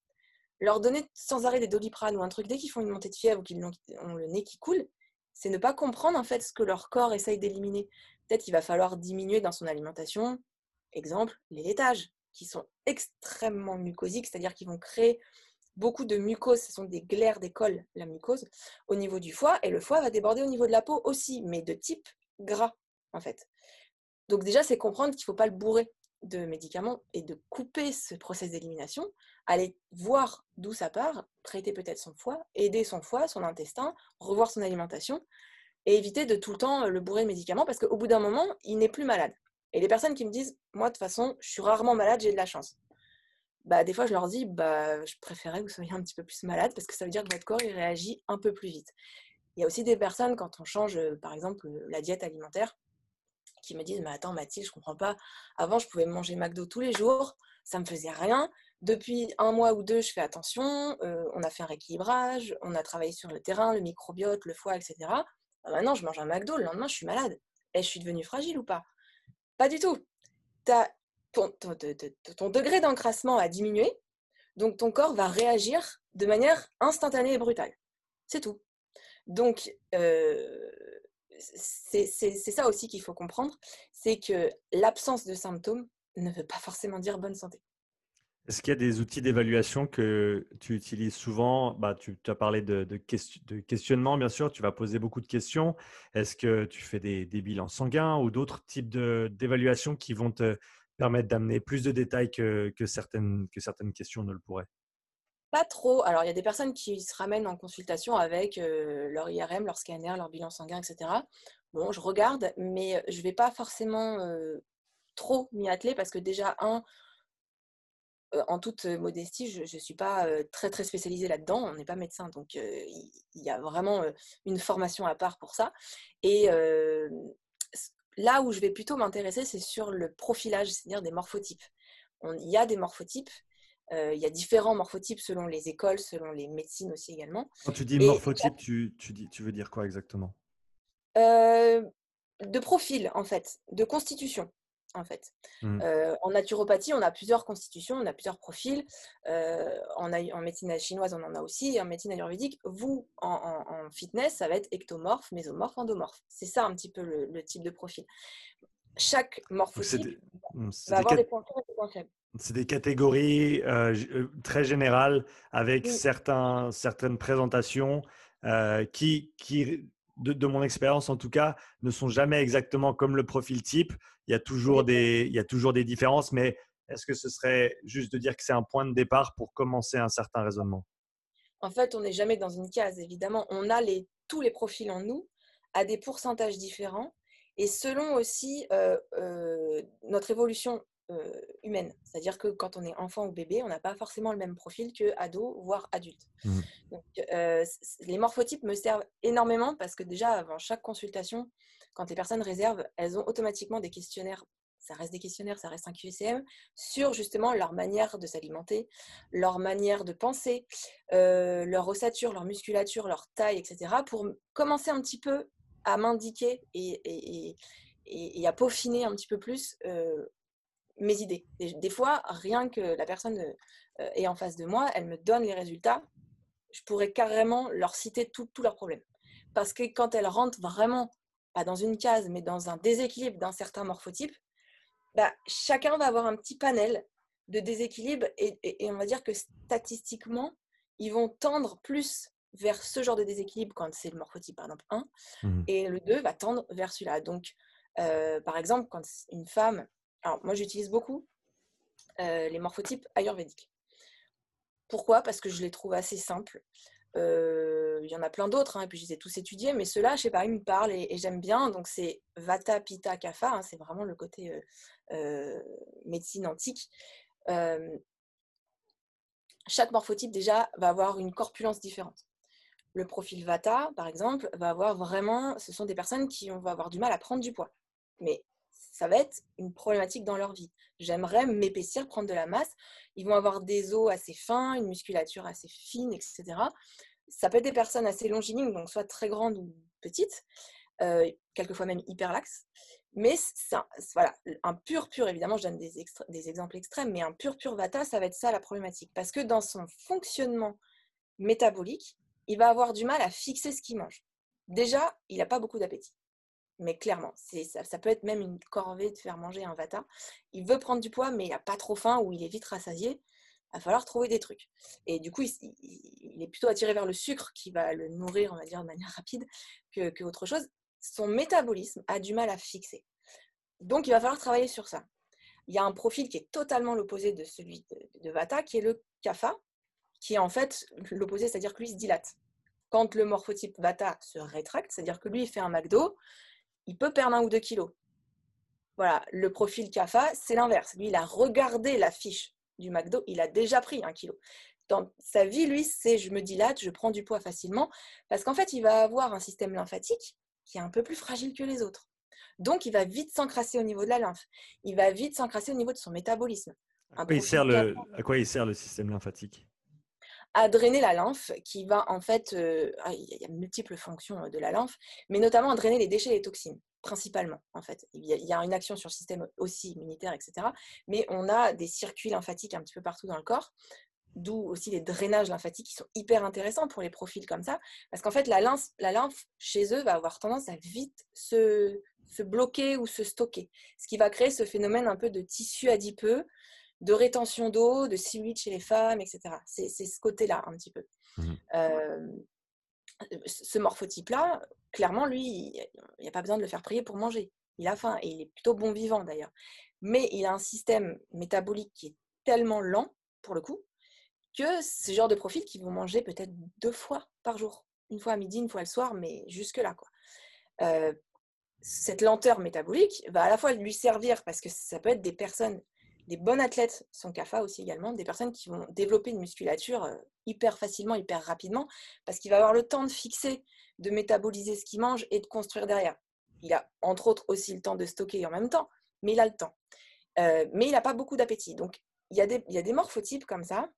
A: Leur donner sans arrêt des doliprane ou un truc dès qu'ils font une montée de fièvre ou qu'ils ont le nez qui coule, c'est ne pas comprendre en fait ce que leur corps essaye d'éliminer. Peut-être qu'il va falloir diminuer dans son alimentation, exemple, les laitages, qui sont extrêmement mucosiques, c'est-à-dire qu'ils vont créer beaucoup de mucose, ce sont des glaires d'école, la mucose, au niveau du foie, et le foie va déborder au niveau de la peau aussi, mais de type gras, en fait. Donc déjà, c'est comprendre qu'il ne faut pas le bourrer de médicaments et de couper ce process d'élimination, aller voir d'où ça part, traiter peut-être son foie, aider son foie, son intestin, revoir son alimentation, et éviter de tout le temps le bourrer de médicaments, parce qu'au bout d'un moment, il n'est plus malade. Et les personnes qui me disent, moi de toute façon, je suis rarement malade, j'ai de la chance bah, des fois, je leur dis, bah, je préférais que vous soyez un petit peu plus malade parce que ça veut dire que votre corps il réagit un peu plus vite. Il y a aussi des personnes, quand on change, par exemple, la diète alimentaire, qui me disent, mais attends, Mathilde, je comprends pas. Avant, je pouvais manger McDo tous les jours, ça me faisait rien. Depuis un mois ou deux, je fais attention, on a fait un rééquilibrage, on a travaillé sur le terrain, le microbiote, le foie, etc. Bah, maintenant, je mange un McDo, le lendemain, je suis malade. Et je suis devenue fragile ou pas? Pas du tout. Ton, degré d'encrassement a diminué, donc ton corps va réagir de manière instantanée et brutale. C'est tout. Donc, euh, c'est ça aussi qu'il faut comprendre, c'est que l'absence de symptômes ne veut pas forcément dire bonne santé.
B: Est-ce qu'il y a des outils d'évaluation que tu utilises souvent? Bah, tu, as parlé de, questionnement, bien sûr, tu vas poser beaucoup de questions. Est-ce que tu fais des, bilans sanguins ou d'autres types d'évaluations qui vont te, permettre d'amener plus de détails que certaines questions ne le pourraient?
A: Pas trop. Alors, il y a des personnes qui se ramènent en consultation avec euh, leur IRM, leur scanner, leur bilan sanguin, etc. Bon, je regarde, mais je ne vais pas forcément euh, trop m'y atteler parce que déjà, un, euh, en toute modestie, je ne suis pas très très spécialisée là-dedans, on n'est pas médecin, donc il y, a vraiment une formation à part pour ça. Et là où je vais plutôt m'intéresser, c'est sur le profilage, c'est-à-dire des morphotypes. il y a des morphotypes, euh, il y a différents morphotypes selon les écoles, selon les médecines aussi également.
B: Quand tu dis morphotype, tu, dis, tu veux dire quoi exactement?
A: Euh, De profil, en fait, de constitution en fait.
B: Mmh.
A: en naturopathie, on a plusieurs constitutions, on a plusieurs profils. en, en, médecine chinoise, on en a aussi. Et en médecine ayurvédique, vous, en, fitness, ça va être ectomorphe, mésomorphe, endomorphe. C'est ça un petit peu le, type de profil. Chaque morphotype
B: va avoir des points forts et des points faibles. C'est des catégories très générales avec certains, certaines présentations qui, qui de, mon expérience en tout cas, ne sont jamais exactement comme le profil type. Il y a toujours des, il y a toujours des différences, mais est-ce que ce serait juste de dire que c'est un point de départ pour commencer un certain raisonnement?
A: En fait, on n'est jamais dans une case, évidemment. On a les, tous les profils en nous à des pourcentages différents et selon aussi notre évolution humaine. C'est-à-dire que quand on est enfant ou bébé, on n'a pas forcément le même profil que ado, voire adulte.
B: Mmh.
A: Donc, euh, les morphotypes me servent énormément parce que déjà, avant chaque consultation, quand les personnes réservent, elles ont automatiquement des questionnaires. Ça reste des questionnaires, ça reste un QCM, sur justement leur manière de s'alimenter, leur manière de penser, euh, leur ossature, leur musculature, leur taille, etc. pour commencer un petit peu à m'indiquer et, et, à peaufiner un petit peu plus mes idées. Des, fois, rien que la personne euh, est en face de moi, elle me donne les résultats, je pourrais carrément leur citer tous leurs problèmes. Parce que quand elle rentre vraiment, pas dans une case, mais dans un déséquilibre d'un certain morphotype, bah, chacun va avoir un petit panel de déséquilibre et, on va dire que statistiquement, ils vont tendre plus vers ce genre de déséquilibre quand c'est le morphotype par exemple 1
B: mmh.
A: et le 2 va tendre vers celui-là. Donc, euh, par exemple, quand une femme alors, moi, j'utilise beaucoup euh, les morphotypes ayurvédiques. Pourquoi? Parce que je les trouve assez simples. Euh, il y en a plein d'autres, hein, et puis je les ai tous étudiés, mais ceux-là, je sais pas, ils me parlent et, j'aime bien. Donc, c'est Vata, Pitta, Kapha, hein, c'est vraiment le côté médecine antique. chaque morphotype, déjà, va avoir une corpulence différente. Le profil Vata, par exemple, va avoir vraiment, ce sont des personnes qui vont avoir du mal à prendre du poids. Mais ça va être une problématique dans leur vie. J'aimerais m'épaissir, prendre de la masse. Ils vont avoir des os assez fins, une musculature assez fine, etc. Ça peut être des personnes assez longilignes, donc soit très grandes ou petites, euh, quelquefois même hyper laxes. Mais ça, voilà, un pur pur, évidemment, je donne des, des exemples extrêmes, mais un pur pur vata, ça va être ça la problématique. Parce que dans son fonctionnement métabolique, il va avoir du mal à fixer ce qu'il mange. Déjà, il n'a pas beaucoup d'appétit. Mais clairement, ça, peut être même une corvée de faire manger un vata. Il veut prendre du poids, mais il n'a pas trop faim ou il est vite rassasié. Il va falloir trouver des trucs. Et du coup, il, est plutôt attiré vers le sucre qui va le nourrir, on va dire, de manière rapide que, que autre chose. Son métabolisme a du mal à fixer. Donc, il va falloir travailler sur ça. Il y a un profil qui est totalement l'opposé de celui de, de Vata, qui est le Kapha, qui est en fait l'opposé, c'est-à-dire que lui se dilate. Quand le morphotype Vata se rétracte, c'est-à-dire que lui il fait un McDo, il peut perdre un ou deux kilos. Voilà, le profil CAFA, c'est l'inverse. Lui, il a regardé la fiche du McDo, il a déjà pris un kilo. Dans sa vie, lui, c'est je me dilate, je prends du poids facilement, parce qu'en fait, il va avoir un système lymphatique qui est un peu plus fragile que les autres. Donc, il va vite s'encrasser au niveau de la lymphe. Il va vite s'encrasser au niveau de son métabolisme.
B: À quoi, il sert le, à quoi il sert le système lymphatique?
A: À drainer la lymphe, qui va en fait, euh, ah, il y a multiples fonctions euh, de la lymphe, mais notamment à drainer les déchets et les toxines, principalement en fait. Il y, a, une action sur le système aussi immunitaire, etc. Mais on a des circuits lymphatiques un petit peu partout dans le corps, d'où aussi les drainages lymphatiques qui sont hyper intéressants pour les profils comme ça, parce qu'en fait la lymphe, la lymphe chez eux va avoir tendance à vite se, se bloquer ou se stocker, ce qui va créer ce phénomène un peu de tissu adipeux de rétention d'eau, de cellulite chez les femmes, etc. C'est ce côté-là un petit peu. Mmh euh, ce morphotype-là, clairement, lui, il n'y a pas besoin de le faire prier pour manger. Il a faim et il est plutôt bon vivant d'ailleurs. Mais il a un système métabolique qui est tellement lent, pour le coup, que ce genre de profils qui vont manger peut-être deux fois par jour. Une fois à midi, une fois le soir, mais jusque-là. quoi. Euh, cette lenteur métabolique va à la fois lui servir parce que ça peut être des personnes des bons athlètes sont CAFA aussi également, des personnes qui vont développer une musculature euh, hyper facilement, hyper rapidement, parce qu'il va avoir le temps de fixer, de métaboliser ce qu'il mange et de construire derrière. Il a entre autres aussi le temps de stocker en même temps, mais il a le temps. Euh, mais il n'a pas beaucoup d'appétit. Donc il y, a des, il y a des morphotypes comme ça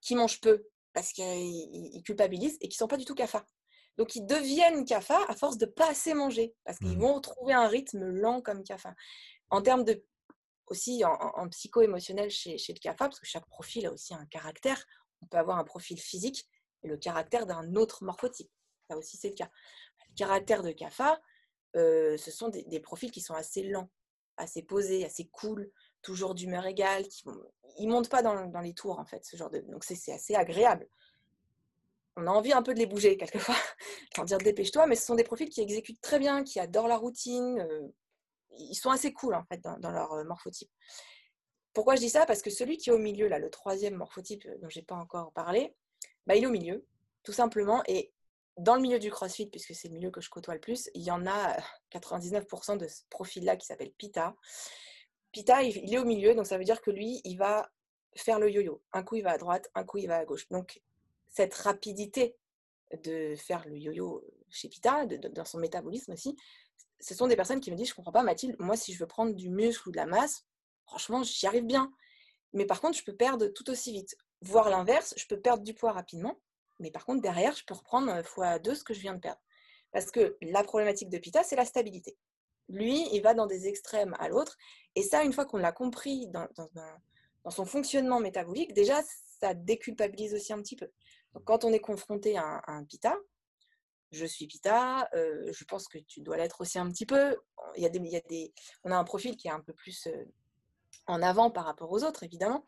A: qui mangent peu parce qu'ils culpabilisent et qui ne sont pas du tout CAFA. Donc ils deviennent CAFA à force de pas assez manger parce qu'ils mmh. vont trouver un rythme lent comme CAFA. En termes de aussi en, psycho-émotionnel chez, le CAFA, parce que chaque profil a aussi un caractère. On peut avoir un profil physique et le caractère d'un autre morphotype. Ça aussi, c'est le cas. Le caractère de CAFA, euh, ce sont des, profils qui sont assez lents, assez posés, assez cool, toujours d'humeur égale. Ils ne montent pas dans, les tours, en fait, ce genre de. Donc, c'est assez agréable. On a envie un peu de les bouger, <laughs> quelquefois, sans dire dépêche-toi, mais ce sont des profils qui exécutent très bien, qui adorent la routine. Euh, ils sont assez cool en fait dans, leur euh, morphotype. Pourquoi je dis ça? Parce que celui qui est au milieu, là, le troisième morphotype euh, dont j'ai pas encore parlé, bah, il est au milieu, tout simplement. Et dans le milieu du CrossFit, puisque c'est le milieu que je côtoie le plus, il y en a 99% euh, de ce profil-là qui s'appelle Pita. Pita, il est au milieu, donc ça veut dire que lui, il va faire le yo-yo. Un coup, il va à droite, un coup, il va à gauche. Donc, cette rapidité de faire le yo-yo chez Pita, dans son métabolisme aussi, ce sont des personnes qui me disent, je comprends pas Mathilde, moi si je veux prendre du muscle ou de la masse, franchement, j'y arrive bien. Mais par contre, je peux perdre tout aussi vite. Voire l'inverse, je peux perdre du poids rapidement, mais par contre, derrière, je peux reprendre euh, fois deux ce que je viens de perdre. Parce que la problématique de Pita, c'est la stabilité. Lui, il va dans des extrêmes à l'autre. Et ça, une fois qu'on l'a compris dans, dans, son fonctionnement métabolique, déjà, ça déculpabilise aussi un petit peu. Donc, quand on est confronté à un Pita, je suis Pita, je pense que tu dois l'être aussi un petit peu. Il y a des, il y a des, on a un profil qui est un peu plus en avant par rapport aux autres, évidemment.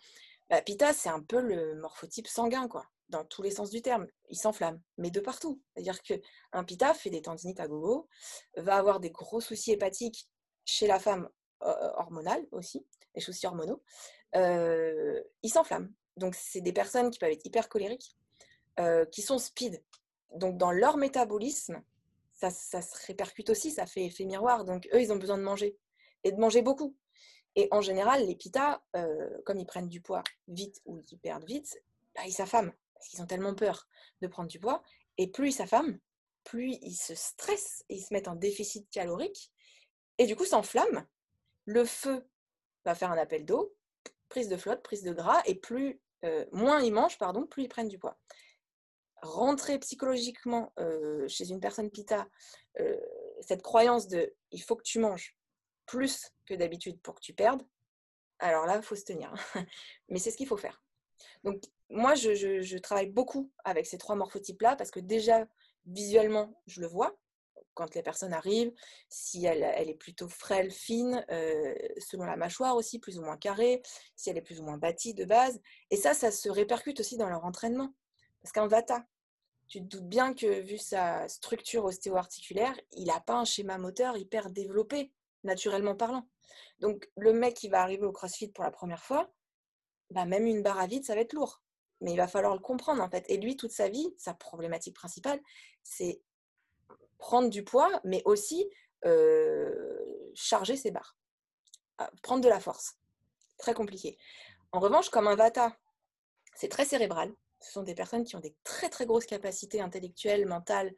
A: Bah, Pita, c'est un peu le morphotype sanguin, quoi, dans tous les sens du terme. Il s'enflamme, mais de partout. C'est-à-dire qu'un Pita fait des tendinites à gogo, va avoir des gros soucis hépatiques chez la femme hormonale aussi, des soucis hormonaux. il s'enflamme. Donc, c'est des personnes qui peuvent être hyper colériques, qui sont speed, donc dans leur métabolisme, ça, se répercute aussi, ça fait effet miroir. Donc eux, ils ont besoin de manger et de manger beaucoup. Et en général, les pitas, euh, comme ils prennent du poids vite ou ils perdent vite, bah, ils s'affament parce qu'ils ont tellement peur de prendre du poids. Et plus ils s'affament, plus ils se stressent et ils se mettent en déficit calorique. Et du coup, ça enflamme. Le feu va faire un appel d'eau, prise de flotte, prise de gras, et plus euh, moins ils mangent, pardon, plus ils prennent du poids. Rentrer psychologiquement euh, chez une personne pita euh, cette croyance de il faut que tu manges plus que d'habitude pour que tu perdes, alors là, il faut se tenir. <laughs> Mais c'est ce qu'il faut faire. Donc, moi, je, travaille beaucoup avec ces trois morphotypes-là parce que déjà, visuellement, je le vois quand les personnes arrivent, si elle, est plutôt frêle, fine, euh, selon la mâchoire aussi, plus ou moins carrée, si elle est plus ou moins bâtie de base. Et ça, ça se répercute aussi dans leur entraînement. Parce qu'un vata, tu te doutes bien que vu sa structure ostéo-articulaire, il n'a pas un schéma moteur hyper développé, naturellement parlant. Donc le mec qui va arriver au CrossFit pour la première fois, bah, même une barre à vide, ça va être lourd. Mais il va falloir le comprendre en fait. Et lui, toute sa vie, sa problématique principale, c'est prendre du poids, mais aussi charger ses barres, ah, prendre de la force. Très compliqué. En revanche, comme un vata, c'est très cérébral. Ce sont des personnes qui ont des très très grosses capacités intellectuelles, mentales,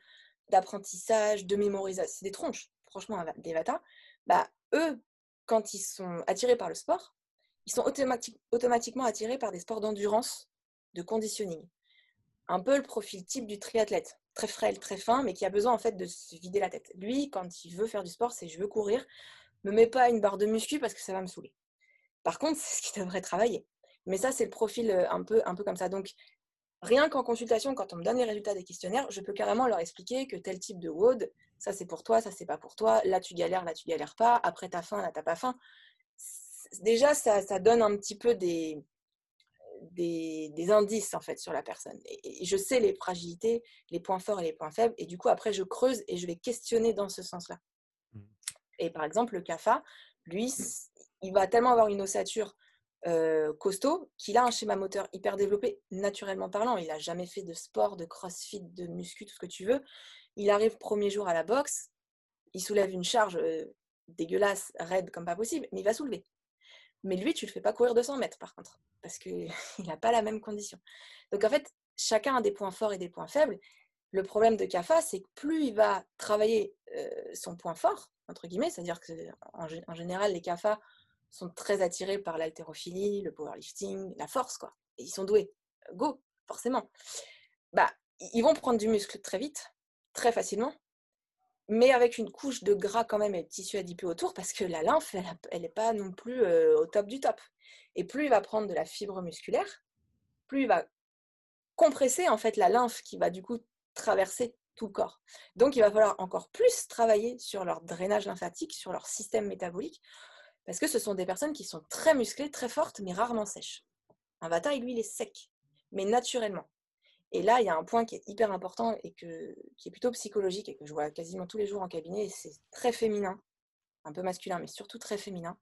A: d'apprentissage, de mémorisation. C'est des tronches, franchement, des vata. Bah, eux, quand ils sont attirés par le sport, ils sont automatiquement attirés par des sports d'endurance, de conditioning. Un peu le profil type du triathlète, très frêle, très fin, mais qui a besoin en fait de se vider la tête. Lui, quand il veut faire du sport, c'est je veux courir, me mets pas une barre de muscu parce que ça va me saouler. Par contre, <laughs> c'est ce qu'il devrait travailler. Mais ça, c'est le profil euh, un peu, un peu comme ça. Donc, rien qu'en consultation, quand on me donne les résultats des questionnaires, je peux carrément leur expliquer que tel type de WOD, ça c'est pour toi, ça c'est pas pour toi, là tu galères, là tu galères pas, après t'as faim, là t'as pas faim. Déjà, ça, ça, donne un petit peu des, des, indices en fait sur la personne. Et, je sais les fragilités, les points forts et les points faibles, et du coup après je creuse et je vais questionner dans ce sens-là. Mmh. Et par exemple, le CAFA, lui, il va tellement avoir une ossature euh, costaud, qu'il a un schéma moteur hyper développé, naturellement parlant. Il n'a jamais fait de sport, de crossfit, de muscu, tout ce que tu veux. Il arrive premier jour à la boxe, il soulève une charge euh, dégueulasse, raide comme pas possible, mais il va soulever. Mais lui, tu ne le fais pas courir 200 mètres par contre, parce qu'il <laughs> n'a pas la même condition. Donc en fait, chacun a des points forts et des points faibles. Le problème de CAFA, c'est que plus il va travailler euh, son point fort, entre guillemets, c'est-à-dire qu'en en général, les CAFA sont très attirés par l'haltérophilie, le powerlifting, la force, quoi. Et ils sont doués. Go, forcément. Bah, ils vont prendre du muscle très vite, très facilement, mais avec une couche de gras quand même et de tissu adipeux autour, parce que la lymphe, elle n'est pas non plus euh, au top du top. Et plus il va prendre de la fibre musculaire, plus il va compresser en fait la lymphe qui va du coup traverser tout le corps. Donc il va falloir encore plus travailler sur leur drainage lymphatique, sur leur système métabolique, parce que ce sont des personnes qui sont très musclées, très fortes, mais rarement sèches. Un vata, lui, il est sec, mais naturellement. Et là, il y a un point qui est hyper important et qui est plutôt psychologique et que je vois quasiment tous les jours en cabinet, et c'est très féminin, un peu masculin, mais surtout très féminin.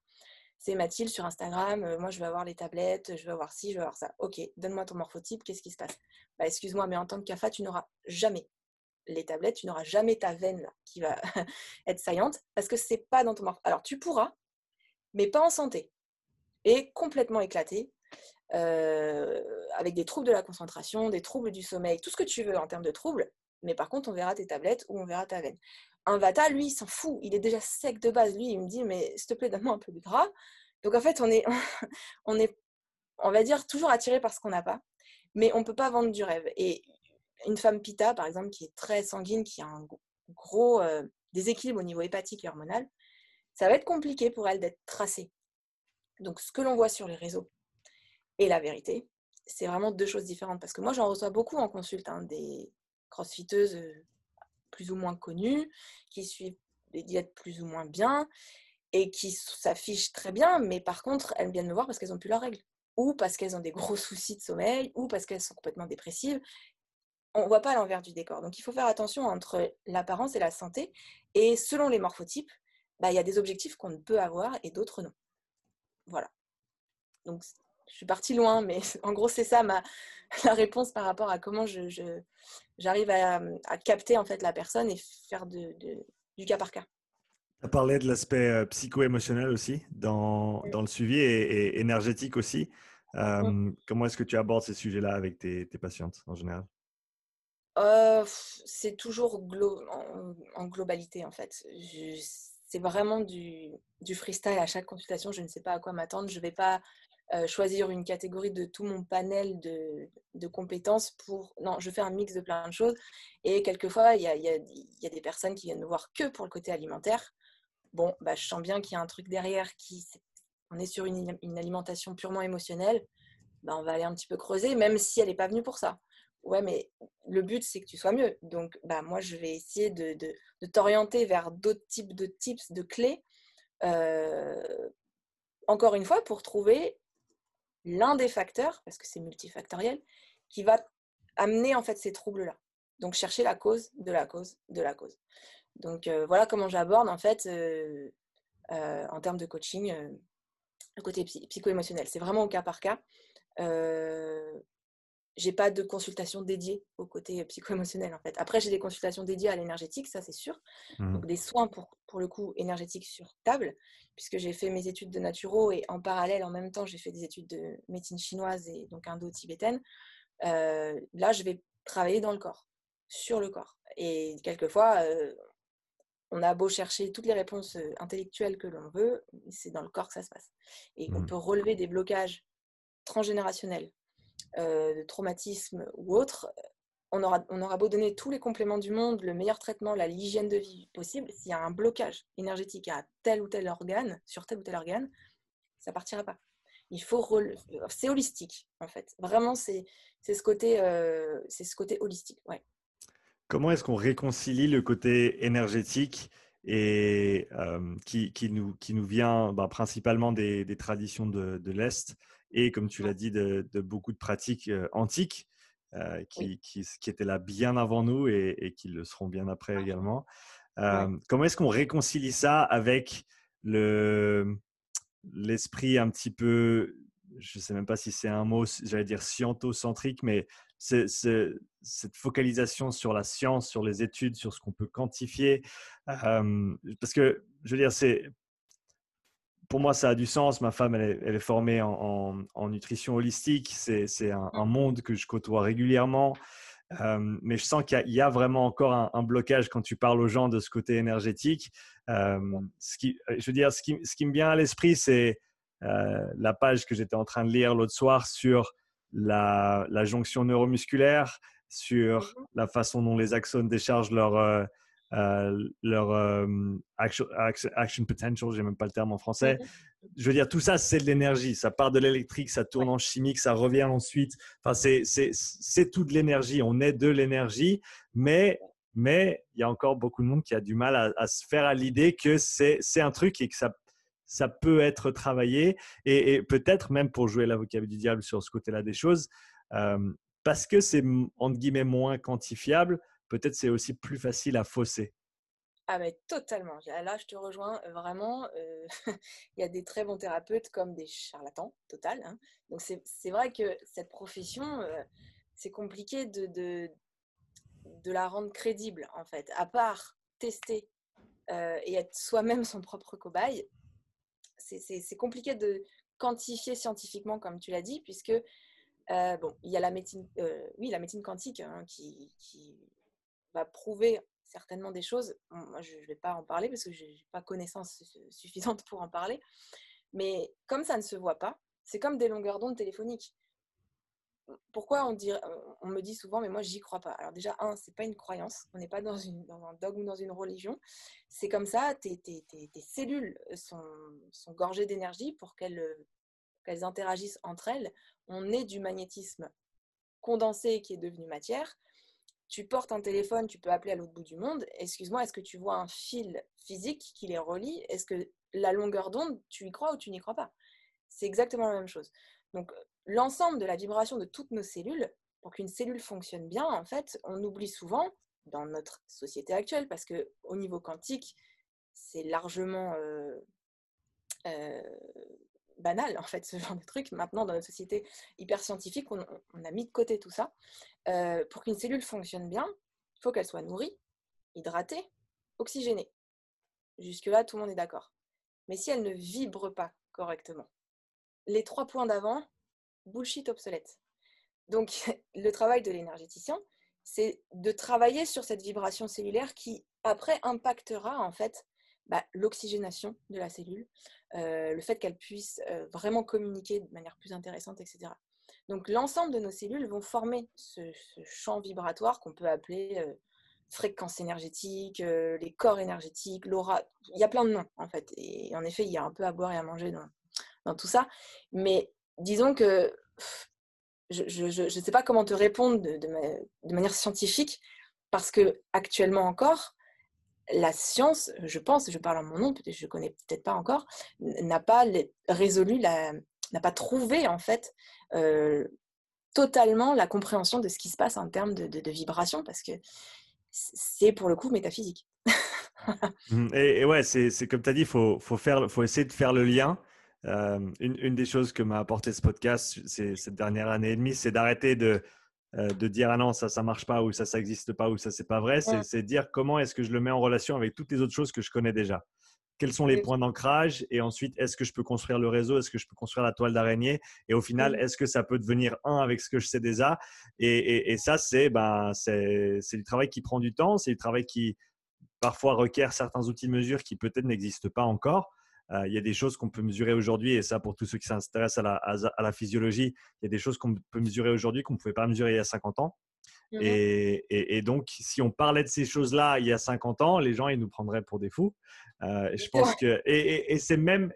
A: C'est Mathilde sur Instagram, euh, moi je veux avoir les tablettes, je veux avoir ci, je veux avoir ça. Ok, donne-moi ton morphotype, qu'est-ce qui se passe? Bah, Excuse-moi, mais en tant que CAFA, tu n'auras jamais les tablettes, tu n'auras jamais ta veine qui va <laughs> être saillante parce que c'est pas dans ton morphotype. Alors tu pourras, mais pas en santé. Et complètement éclaté, euh, avec des troubles de la concentration, des troubles du sommeil, tout ce que tu veux en termes de troubles, mais par contre, on verra tes tablettes ou on verra ta veine. Un Vata, lui, il s'en fout, il est déjà sec de base. Lui, il me dit, mais s'il te plaît, donne-moi un peu de gras. Donc en fait, on est, <laughs> on va dire, toujours attiré par ce qu'on n'a pas, mais on ne peut pas vendre du rêve. Et une femme pita, par exemple, qui est très sanguine, qui a un gros euh, déséquilibre au niveau hépatique et hormonal, ça va être compliqué pour elle d'être tracée. Donc, ce que l'on voit sur les réseaux et la vérité, c'est vraiment deux choses différentes. Parce que moi, j'en reçois beaucoup en consulte, hein, des crossfiteuses euh, plus ou moins connues, qui suivent des diètes plus ou moins bien et qui s'affichent très bien, mais par contre, elles viennent me voir parce qu'elles n'ont plus leurs règles, ou parce qu'elles ont des gros <laughs> soucis de sommeil, ou parce qu'elles sont complètement dépressives. On ne voit pas l'envers du décor. Donc, il faut faire attention entre l'apparence et la santé. Et selon les morphotypes, bah, il y a des objectifs qu'on ne peut avoir et d'autres non. Voilà. Donc, je suis partie loin, mais <laughs> en gros, c'est ça ma, <laughs> la réponse par rapport à comment je, j'arrive à, capter en fait la personne et faire de, du cas par cas.
B: Tu as parlé de l'aspect euh, psycho-émotionnel aussi dans, dans, le suivi et, énergétique aussi. Euh, comment est-ce que tu abordes ces sujets-là avec tes, tes patientes en général?
A: Euh, C'est toujours en, globalité en fait. C'est vraiment du, freestyle à chaque consultation. Je ne sais pas à quoi m'attendre. Je ne vais pas euh, choisir une catégorie de tout mon panel de, compétences pour... Non, je fais un mix de plein de choses. Et quelquefois, il y a, des personnes qui viennent me voir que pour le côté alimentaire. Bon, bah, je sens bien qu'il y a un truc derrière qui... On est sur une, une alimentation purement émotionnelle. Bah, on va aller un petit peu creuser, même si elle n'est pas venue pour ça ouais, mais le but, c'est que tu sois mieux. Donc, bah, moi, je vais essayer de, de, t'orienter vers d'autres types de tips, de clés. Euh, encore une fois, pour trouver l'un des facteurs, parce que c'est multifactoriel, qui va amener en fait ces troubles-là. Donc, chercher la cause de la cause de la cause. Donc, euh, voilà comment j'aborde en fait euh, en termes de coaching le côté psycho-émotionnel. C'est vraiment au cas par cas j'ai pas de consultation dédiée au côté psycho-émotionnel en fait. Après, j'ai des consultations dédiées à l'énergétique, ça c'est sûr. Mmh. Donc des soins pour, pour le coup énergétiques sur table, puisque j'ai fait mes études de naturo et en parallèle, en même temps, j'ai fait des études de médecine chinoise et donc indo-tibétaine. Euh, là, je vais travailler dans le corps, sur le corps. Et quelquefois, euh, on a beau chercher toutes les réponses euh, intellectuelles que l'on veut, c'est dans le corps que ça se passe. Et on mmh. peut relever des blocages transgénérationnels de traumatisme ou autre, on aura, on aura beau donner tous les compléments du monde, le meilleur traitement, l'hygiène de vie possible, s'il y a un blocage énergétique à tel ou tel organe, sur tel ou tel organe, ça partira pas. Il faut c'est holistique en fait. Vraiment, c'est ce côté, euh, c'est ce côté holistique. Ouais.
B: Comment est-ce qu'on réconcilie le côté énergétique et euh, qui, qui, nous, qui nous vient bah, principalement des, des, traditions de, de l'Est et comme tu l'as dit, de, beaucoup de pratiques antiques qui, qui, qui, étaient là bien avant nous et, qui le seront bien après également. Comment est-ce qu'on réconcilie ça avec le, l'esprit un petit peu, je ne sais même pas si c'est un mot, j'allais dire scientocentrique, mais cette focalisation sur la science, sur les études, sur ce qu'on peut quantifier. parce que, je veux dire, c'est pour moi, ça a du sens. Ma femme, elle est, formée en, nutrition holistique. C'est un, un, monde que je côtoie régulièrement. Euh, mais je sens qu'il y, a vraiment encore un, blocage quand tu parles aux gens de ce côté énergétique. Euh, ce qui, je veux dire, ce qui, ce qui me vient à l'esprit, c'est euh, la page que j'étais en train de lire l'autre soir sur la, la, jonction neuromusculaire, sur mmh la façon dont les axones déchargent leur leur euh, action, action, potential, j'ai même pas le terme en français. Mhm. Je veux dire, tout ça, c'est de l'énergie. Ça part de l'électrique, ça tourne en chimique, ça revient ensuite. Enfin, c'est tout de l'énergie. On est de l'énergie, mais mais il y a encore beaucoup de monde qui a du mal à, se faire à l'idée que c'est un truc et que ça, ça peut être travaillé et, peut-être même pour jouer l'avocat du diable sur ce côté-là des choses, euh, parce que c'est entre guillemets moins quantifiable, peut-être c'est aussi plus facile à fausser.
A: Ah mais totalement. Là, je te rejoins vraiment. Euh, <laughs> il y a des très bons thérapeutes comme des charlatans, total. Hein. Donc c'est vrai que cette profession, euh, c'est compliqué de, la rendre crédible en fait. À part tester euh, et être soi-même son propre cobaye, c'est compliqué de quantifier scientifiquement comme tu l'as dit, puisque bon, il y a la médecine, oui, la médecine quantique hein, qui va prouver certainement des choses. Moi, je ne vais pas en parler parce que je n'ai pas connaissance suffisante pour en parler. Mais comme ça ne se voit pas, c'est comme des longueurs d'onde téléphoniques. Pourquoi on, on me dit souvent, mais moi, j'y crois pas Alors déjà, un, c'est pas une croyance. On n'est pas dans, un dogme ou dans une religion. C'est comme ça, tes, cellules sont, gorgées d'énergie pour qu'elles qu'elles interagissent entre elles. On est du magnétisme condensé qui est devenu matière tu portes un téléphone, tu peux appeler à l'autre bout du monde. Excuse-moi, est-ce que tu vois un fil physique qui les relie? Est-ce que la longueur d'onde, tu y crois ou tu n'y crois pas? C'est exactement la même chose. Donc, l'ensemble de la vibration de toutes nos cellules, pour qu'une cellule fonctionne bien, en fait, on oublie souvent dans notre société actuelle, parce que au niveau quantique, c'est largement euh, euh, banal, en fait, <laughs> ce genre de truc. Maintenant, dans notre société hyper scientifique, on, a mis de côté tout ça. Euh, pour qu'une cellule fonctionne bien, il faut qu'elle soit nourrie, hydratée, oxygénée. Jusque-là, tout le monde est d'accord. Mais si elle ne vibre pas correctement, les trois points d'avant, bullshit obsolète. Donc, <laughs> le travail de l'énergéticien, c'est de travailler sur cette vibration cellulaire qui, après, impactera en fait bah, l'oxygénation de la cellule, le fait qu'elle puisse vraiment communiquer de manière plus intéressante, etc. Donc l'ensemble de nos cellules vont former ce, champ vibratoire qu'on peut appeler fréquence énergétique, les corps énergétiques, l'aura. Il y a plein de noms en fait. Et en effet, il y a un peu à boire et à manger dans, dans tout ça. Mais disons que je ne sais pas comment te répondre de, de, manière scientifique, parce que actuellement encore, la science, je pense, je parle en mon nom, peut-être je connais peut-être pas encore, n'a pas résolu, n'a pas trouvé en fait totalement la compréhension de ce qui se passe en termes de, de, vibration, parce que c'est pour le coup métaphysique. <laughs>
B: Mmh, et, ouais, c'est comme tu as dit, il faut, faut, essayer de faire le lien euh, une, des choses que m'a apporté ce podcast cette dernière année et demie, c'est d'arrêter de, euh, de dire ah non, ça, ça marche pas, ou ça, ça n'existe pas, ou ça, c'est pas vrai. C'est dire comment est-ce que je le mets en relation avec toutes les autres choses que je connais déjà. Quels sont les points d'ancrage Et ensuite, est-ce que je peux construire le réseau Est-ce que je peux construire la toile d'araignée Et au final, est-ce que ça peut devenir un avec ce que je sais déjà? Et, et, ça, c'est ben, du travail qui prend du temps. C'est du travail qui parfois requiert certains outils de mesure qui peut-être n'existent pas encore. Euh, il y a des choses qu'on peut mesurer aujourd'hui, et ça pour tous ceux qui s'intéressent à la, à, la, physiologie, il y a des choses qu'on peut mesurer aujourd'hui qu'on ne pouvait pas mesurer il y a 50 ans. Mmh et, et, donc, si on parlait de ces choses-là il y a 50 ans, les gens ils nous prendraient pour des fous. Euh, je pense que et, et c'est même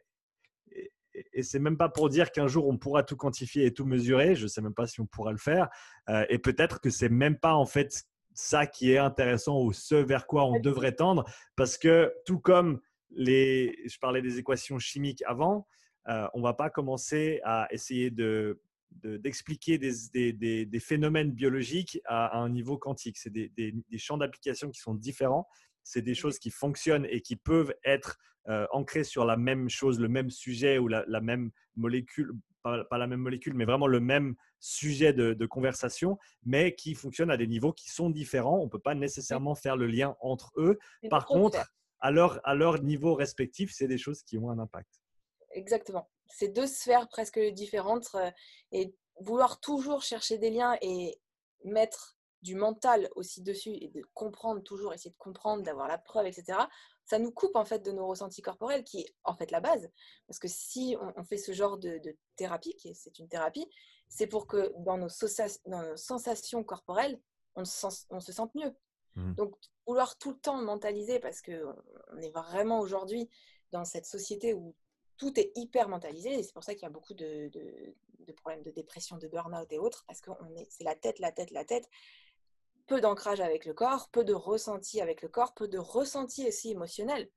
B: et c'est même pas pour dire qu'un jour on pourra tout quantifier et tout mesurer. Je sais même pas si on pourra le faire. Euh, et peut-être que c'est même pas en fait ça qui est intéressant ou ce vers quoi on devrait tendre, parce que tout comme les, je parlais des équations chimiques avant, euh, on ne va pas commencer à essayer de, d'expliquer des, des, des, phénomènes biologiques à, un niveau quantique. C'est des, champs d'application qui sont différents. C'est des choses qui fonctionnent et qui peuvent être euh, ancrées sur la même chose, le même sujet ou la, même molécule, pas, la même molécule, mais vraiment le même sujet de, de, conversation, mais qui fonctionnent à des niveaux qui sont différents. On ne peut pas nécessairement faire le lien entre eux. Par contre, à leur, à leur niveau respectif, c'est des choses qui ont un impact.
A: Exactement. C'est deux sphères presque différentes euh, et vouloir toujours chercher des liens et mettre du mental aussi dessus et de comprendre toujours, essayer de comprendre, d'avoir la preuve, etc. Ça nous coupe en fait de nos ressentis corporels qui est en fait la base. Parce que si on, fait ce genre de, thérapie, qui c'est une thérapie, c'est pour que dans nos, sensations corporelles, on se sente mieux. Mmh. Donc, vouloir tout le temps mentaliser, parce qu'on est vraiment aujourd'hui dans cette société où tout est hyper mentalisé, et c'est pour ça qu'il y a beaucoup de, problèmes de dépression, de burn-out et autres, parce que c'est la tête, la tête, la tête. Peu d'ancrage avec le corps, peu de ressenti avec le corps, peu de ressenti aussi émotionnel.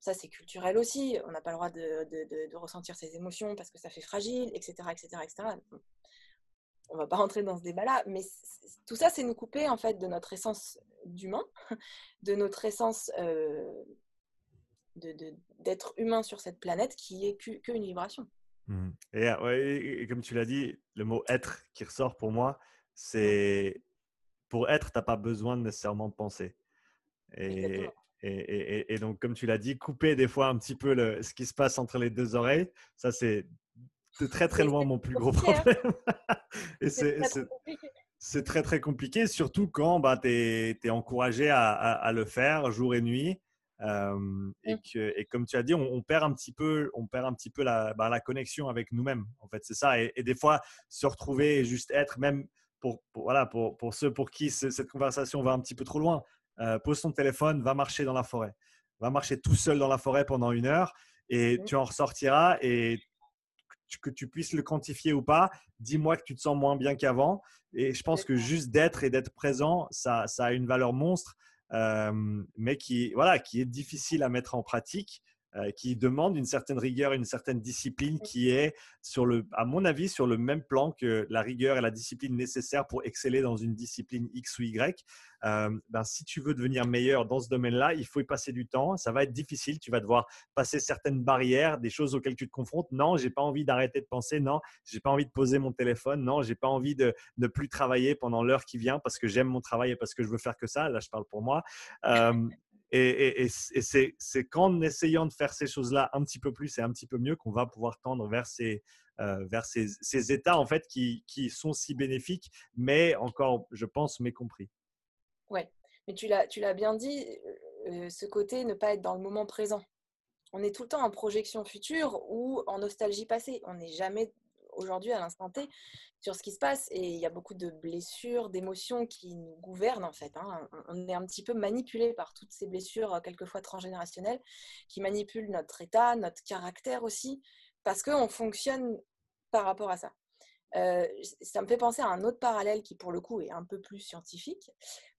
A: Ça, c'est culturel aussi. On n'a pas le droit de, ressentir ses émotions parce que ça fait fragile, etc. etc., etc on va pas rentrer dans ce débat-là, mais tout ça, c'est nous couper en fait de notre essence d'humain, <laughs> de notre essence euh, d'être humain sur cette planète qui est qu'une vibration.
B: Mmh. Et, comme tu l'as dit, le mot être qui ressort pour moi, c'est pour être, tu n'as pas besoin de nécessairement penser. Et, et, donc, comme tu l'as dit, couper des fois un petit peu le, ce qui se passe entre les deux oreilles, ça c'est de très très loin mon plus gros problème. <laughs> et c'est très très compliqué, surtout quand bah, tu es, encouragé à, le faire jour et nuit. Euh, et, mmh. que, et, comme tu as dit, on, perd un petit peu, on perd un petit peu la, bah, la connexion avec nous-mêmes. En fait, c'est ça. Et, des fois, se retrouver et juste être, même pour, voilà, pour, pour, ceux pour qui cette conversation va un petit peu trop loin, euh, pose ton téléphone, va marcher dans la forêt. Va marcher tout seul dans la forêt pendant une heure et mmh. tu en ressortiras et que tu puisses le quantifier ou pas, dis-moi que tu te sens moins bien qu'avant. Et je pense que juste d'être et d'être présent, ça, ça, a une valeur monstre, euh, mais qui, voilà, qui est difficile à mettre en pratique. Euh, qui demande une certaine rigueur, une certaine discipline qui est, sur le, à mon avis, sur le même plan que la rigueur et la discipline nécessaires pour exceller dans une discipline X ou Y. Euh, ben, si tu veux devenir meilleur dans ce domaine-là, il faut y passer du temps. Ça va être difficile. Tu vas devoir passer certaines barrières, des choses auxquelles tu te confrontes. Non, j'ai pas envie d'arrêter de penser. Non, j'ai pas envie de poser mon téléphone. Non, j'ai pas envie de ne plus travailler pendant l'heure qui vient parce que j'aime mon travail et parce que je veux faire que ça. Là, je parle pour moi. Euh, et, c'est qu'en essayant de faire ces choses-là un petit peu plus et un petit peu mieux qu'on va pouvoir tendre vers ces, euh, vers ces, ces, états en fait qui, qui, sont si bénéfiques, mais encore, je pense, mécompris.
A: Ouais, mais tu l'as bien dit, ce côté ne pas être dans le moment présent. On est tout le temps en projection future ou en nostalgie passée. On n'est jamais aujourd'hui à l'instant T sur ce qui se passe et il y a beaucoup de blessures, d'émotions qui nous gouvernent en fait. Hein. On est un petit peu manipulé par toutes ces blessures, quelquefois transgénérationnelles, qui manipulent notre état, notre caractère aussi, parce qu'on fonctionne par rapport à ça. Ça me fait penser à un autre parallèle qui, pour le coup, est un peu plus scientifique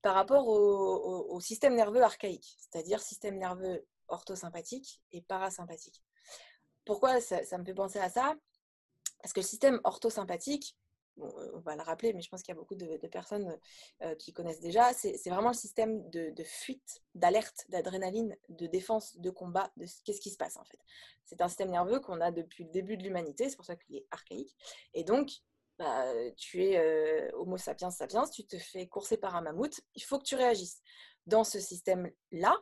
A: par rapport au, système nerveux archaïque, c'est-à-dire système nerveux orthosympathique et parasympathique. Pourquoi ça, me fait penser à ça? Parce que le système orthosympathique, euh, on va le rappeler, mais je pense qu'il y a beaucoup de, personnes euh, qui connaissent déjà, c'est vraiment le système de, fuite, d'alerte, d'adrénaline, de défense, de combat, de qu'est-ce qui se passe en fait. C'est un système nerveux qu'on a depuis le début de l'humanité, c'est pour ça qu'il est archaïque. Et donc, bah, tu es euh, Homo sapiens sapiens, tu te fais courser par un mammouth, il faut que tu réagisses. Dans ce système-là,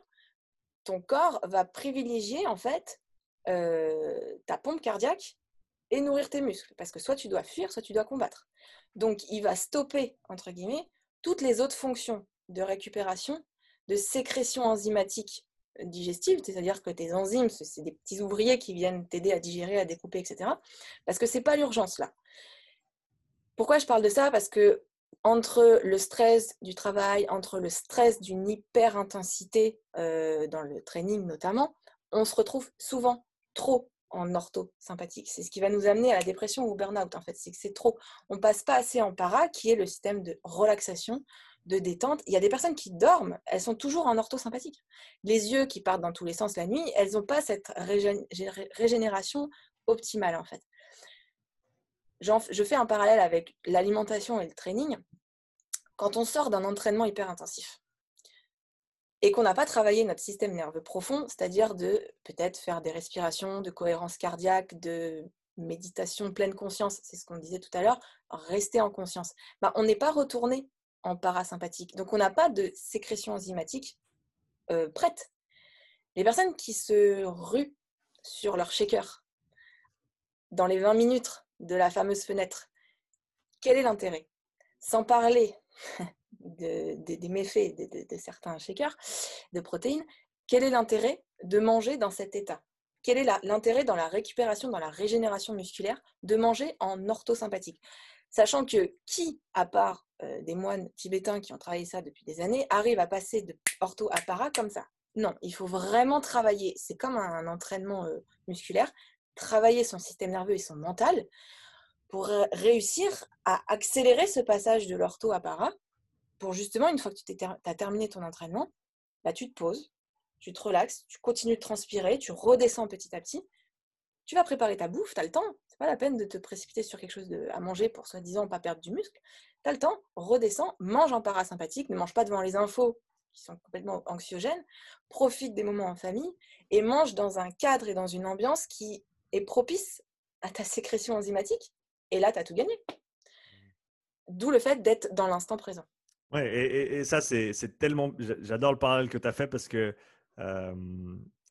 A: ton corps va privilégier en fait ta pompe cardiaque et nourrir tes muscles. Parce que soit tu dois fuir, soit tu dois combattre. Donc, il va stopper, entre guillemets, toutes les autres fonctions de récupération, de sécrétion enzymatique digestive, c'est-à-dire que tes enzymes, c'est des petits ouvriers qui viennent t'aider à digérer, à découper, etc. Parce que ce n'est pas l'urgence là. Pourquoi je parle de ça? Parce que entre le stress du travail, entre le stress d'une hyper intensité euh, dans le training notamment, on se retrouve souvent trop en ortho sympathique. C'est ce qui va nous amener à la dépression ou au burn-out, en fait. C'est que trop. On passe pas assez en para, qui est le système de relaxation, de détente. Il y a des personnes qui dorment, elles sont toujours en ortho sympathique. Les yeux qui partent dans tous les sens la nuit, elles n'ont pas cette régénération optimale, en fait. Je fais un parallèle avec l'alimentation et le training. Quand on sort d'un entraînement hyper intensif, et qu'on n'a pas travaillé notre système nerveux profond, c'est-à-dire de peut-être faire des respirations, de cohérence cardiaque, de méditation pleine conscience, c'est ce qu'on disait tout à l'heure, rester en conscience. Bah, on n'est pas retourné en parasympathique, donc on n'a pas de sécrétion enzymatique euh, prête. Les personnes qui se ruent sur leur shaker dans les 20 minutes de la fameuse fenêtre, quel est l'intérêt? Sans parler des méfaits de, certains shakers de protéines, quel est l'intérêt de manger dans cet état? Quel est l'intérêt dans la récupération, dans la régénération musculaire, de manger en orthosympathique? Sachant que qui, à part euh, des moines tibétains qui ont travaillé ça depuis des années, arrive à passer de ortho à para comme ça? Non, il faut vraiment travailler. C'est comme un, entraînement euh, musculaire, travailler son système nerveux et son mental pour réussir à accélérer ce passage de l'ortho à para pour justement, une fois que tu as terminé ton entraînement, bah, tu te poses, tu te relaxes, tu continues de transpirer, tu redescends petit à petit. Tu vas préparer ta bouffe, tu as le temps. C'est pas la peine de te précipiter sur quelque chose à manger pour soi-disant pas perdre du muscle. Tu as le temps, redescends, mange en parasympathique, ne mange pas devant les infos qui sont complètement anxiogènes, profite des moments en famille et mange dans un cadre et dans une ambiance qui est propice à ta sécrétion enzymatique. Et là, tu as tout gagné. D'où le fait d'être dans l'instant présent.
B: Ouais, et, ça, c'est tellement. J'adore le parallèle que tu as fait parce que,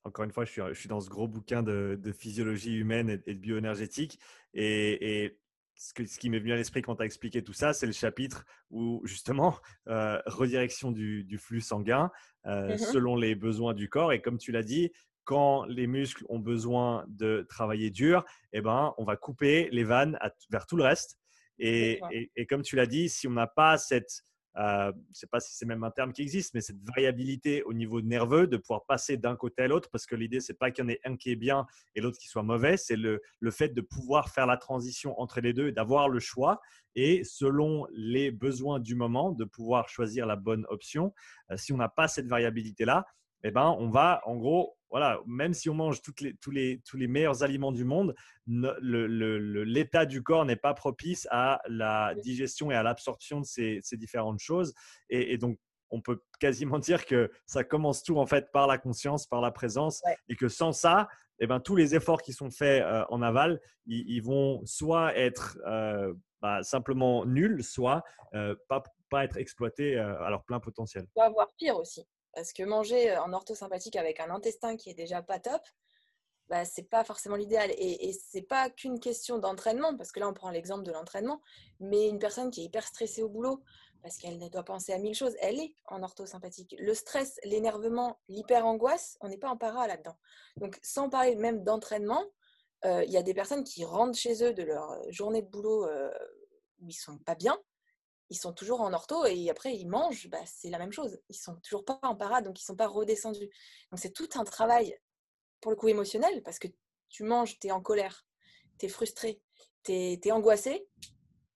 B: encore une fois, je suis, je suis, dans ce gros bouquin de, physiologie humaine et, de bioénergétique. Et, ce, que, ce, qui m'est venu à l'esprit quand tu as expliqué tout ça, c'est le chapitre où, justement, <laughs> euh, redirection du, flux sanguin euh, mmh selon les besoins du corps. Et comme tu l'as dit, quand les muscles ont besoin de travailler dur, eh ben, on va couper les vannes vers tout le reste. Et, et comme tu l'as dit, si on n'a pas cette euh, je ne sais pas si c'est même un terme qui existe, mais cette variabilité au niveau nerveux, de pouvoir passer d'un côté à l'autre, parce que l'idée, c'est pas qu'il y en ait un qui est bien et l'autre qui soit mauvais, c'est le, le, fait de pouvoir faire la transition entre les deux et d'avoir le choix, et selon les besoins du moment, de pouvoir choisir la bonne option. Euh, si on n'a pas cette variabilité-là, eh ben, on va en gros voilà, même si on mange toutes les, tous, les, tous les meilleurs aliments du monde, l'état du corps n'est pas propice à la digestion et à l'absorption de ces, différentes choses. Et, donc, on peut quasiment <laughs> dire que ça commence tout en fait par la conscience, par la présence, et que sans ça, eh ben, tous les efforts qui sont faits euh, en aval, ils, vont soit être euh, bah, simplement nuls, soit euh, pas, pas être exploités à leur plein potentiel.
A: Va avoir pire aussi. Parce que manger en orthosympathique avec un intestin qui est déjà pas top, bah, c'est pas forcément l'idéal. Et, et c'est pas qu'une question d'entraînement, parce que là, on prend l'exemple de l'entraînement, mais une personne qui est hyper stressée au boulot, parce qu'elle doit penser à mille choses. Elle est en orthosympathique. Le stress, l'énervement, l'hyper-angoisse, on n'est pas en para là-dedans. Donc, sans parler même d'entraînement, euh, il y a des personnes qui rentrent chez eux de leur journée de boulot euh, où ils sont pas bien, ils sont toujours en ortho et après ils mangent, bah, c'est la même chose. Ils sont toujours pas en para, donc ils sont pas redescendus. Donc c'est tout un travail pour le coup émotionnel parce que tu manges, tu es en colère, tu es frustré, tu es, angoissé,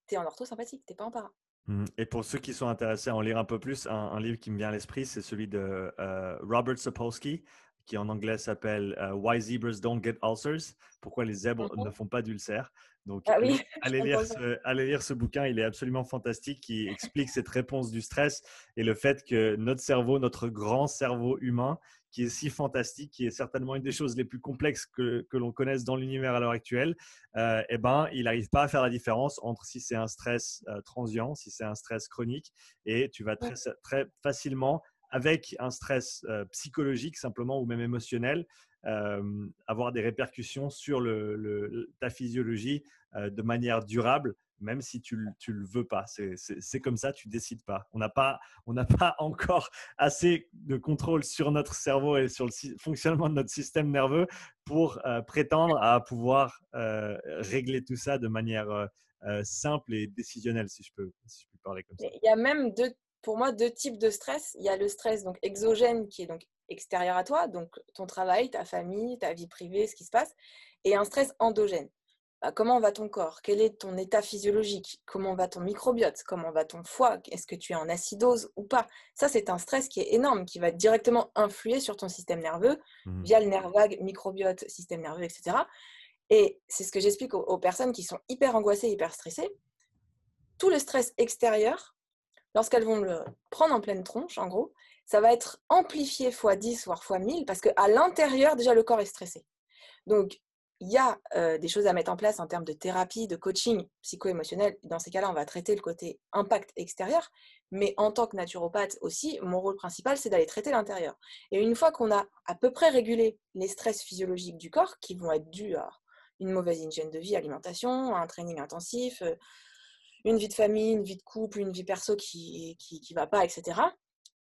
A: tu es en ortho sympathique, tu pas en para.
B: Mmh. Et pour ceux qui sont intéressés à en lire un peu plus, un, livre qui me vient à l'esprit, c'est celui de euh, Robert Sapolsky, qui en anglais s'appelle euh, Why Zebras Don't Get Ulcers, pourquoi les zèbres mmh ne font pas d'ulcères. Donc, ah <laughs> allez, lire ce, allez, lire ce, bouquin, il est absolument fantastique, qui explique cette réponse du stress et le fait que notre cerveau, notre grand cerveau humain, qui est si fantastique, qui est certainement une des choses les plus complexes que, que l'on connaisse dans l'univers à l'heure actuelle, euh, eh ben, il n'arrive pas à faire la différence entre si c'est un stress euh, transient, si c'est un stress chronique, et tu vas très, très facilement, avec un stress euh, psychologique simplement ou même émotionnel, avoir des répercussions sur ta physiologie de manière durable même si tu ne le veux pas. C'est comme ça, tu décides pas. On n'a pas, <laughs> pas encore assez de contrôle sur notre cerveau et sur le fonctionnement de notre système nerveux pour prétendre à pouvoir régler tout ça de manière simple et décisionnelle, si je, peux, si je peux parler comme ça.
A: Il y a même deux, pour moi deux types de stress. Il y a le stress donc exogène qui est donc extérieur à toi, donc ton travail, ta famille, ta vie privée, ce qui se passe, et un stress endogène. Bah, comment va ton corps? Quel est ton état physiologique? Comment va ton microbiote? Comment va ton foie? Est-ce que tu es en acidose ou pas? Ça, c'est un stress qui est énorme, qui va directement influer sur ton système nerveux mmh. via le nerf vague, microbiote, système nerveux, etc. Et c'est ce que j'explique aux, personnes qui sont hyper angoissées, hyper stressées. Tout le stress extérieur, lorsqu'elles vont le prendre en pleine tronche, en gros, ça va être amplifié x 10, voire x 1000, parce qu'à l'intérieur, déjà, le corps est stressé. Donc, il y a des choses à mettre en place en termes de thérapie, de coaching psycho-émotionnel. Dans ces cas-là, on va traiter le côté impact extérieur. Mais en tant que naturopathe aussi, mon rôle principal, c'est d'aller traiter l'intérieur. Et une fois qu'on a à peu près régulé les stress physiologiques du corps, qui vont être dus à une mauvaise hygiène de vie, alimentation, un training intensif, une vie de famille, une vie de couple, une vie perso qui ne va pas, etc.,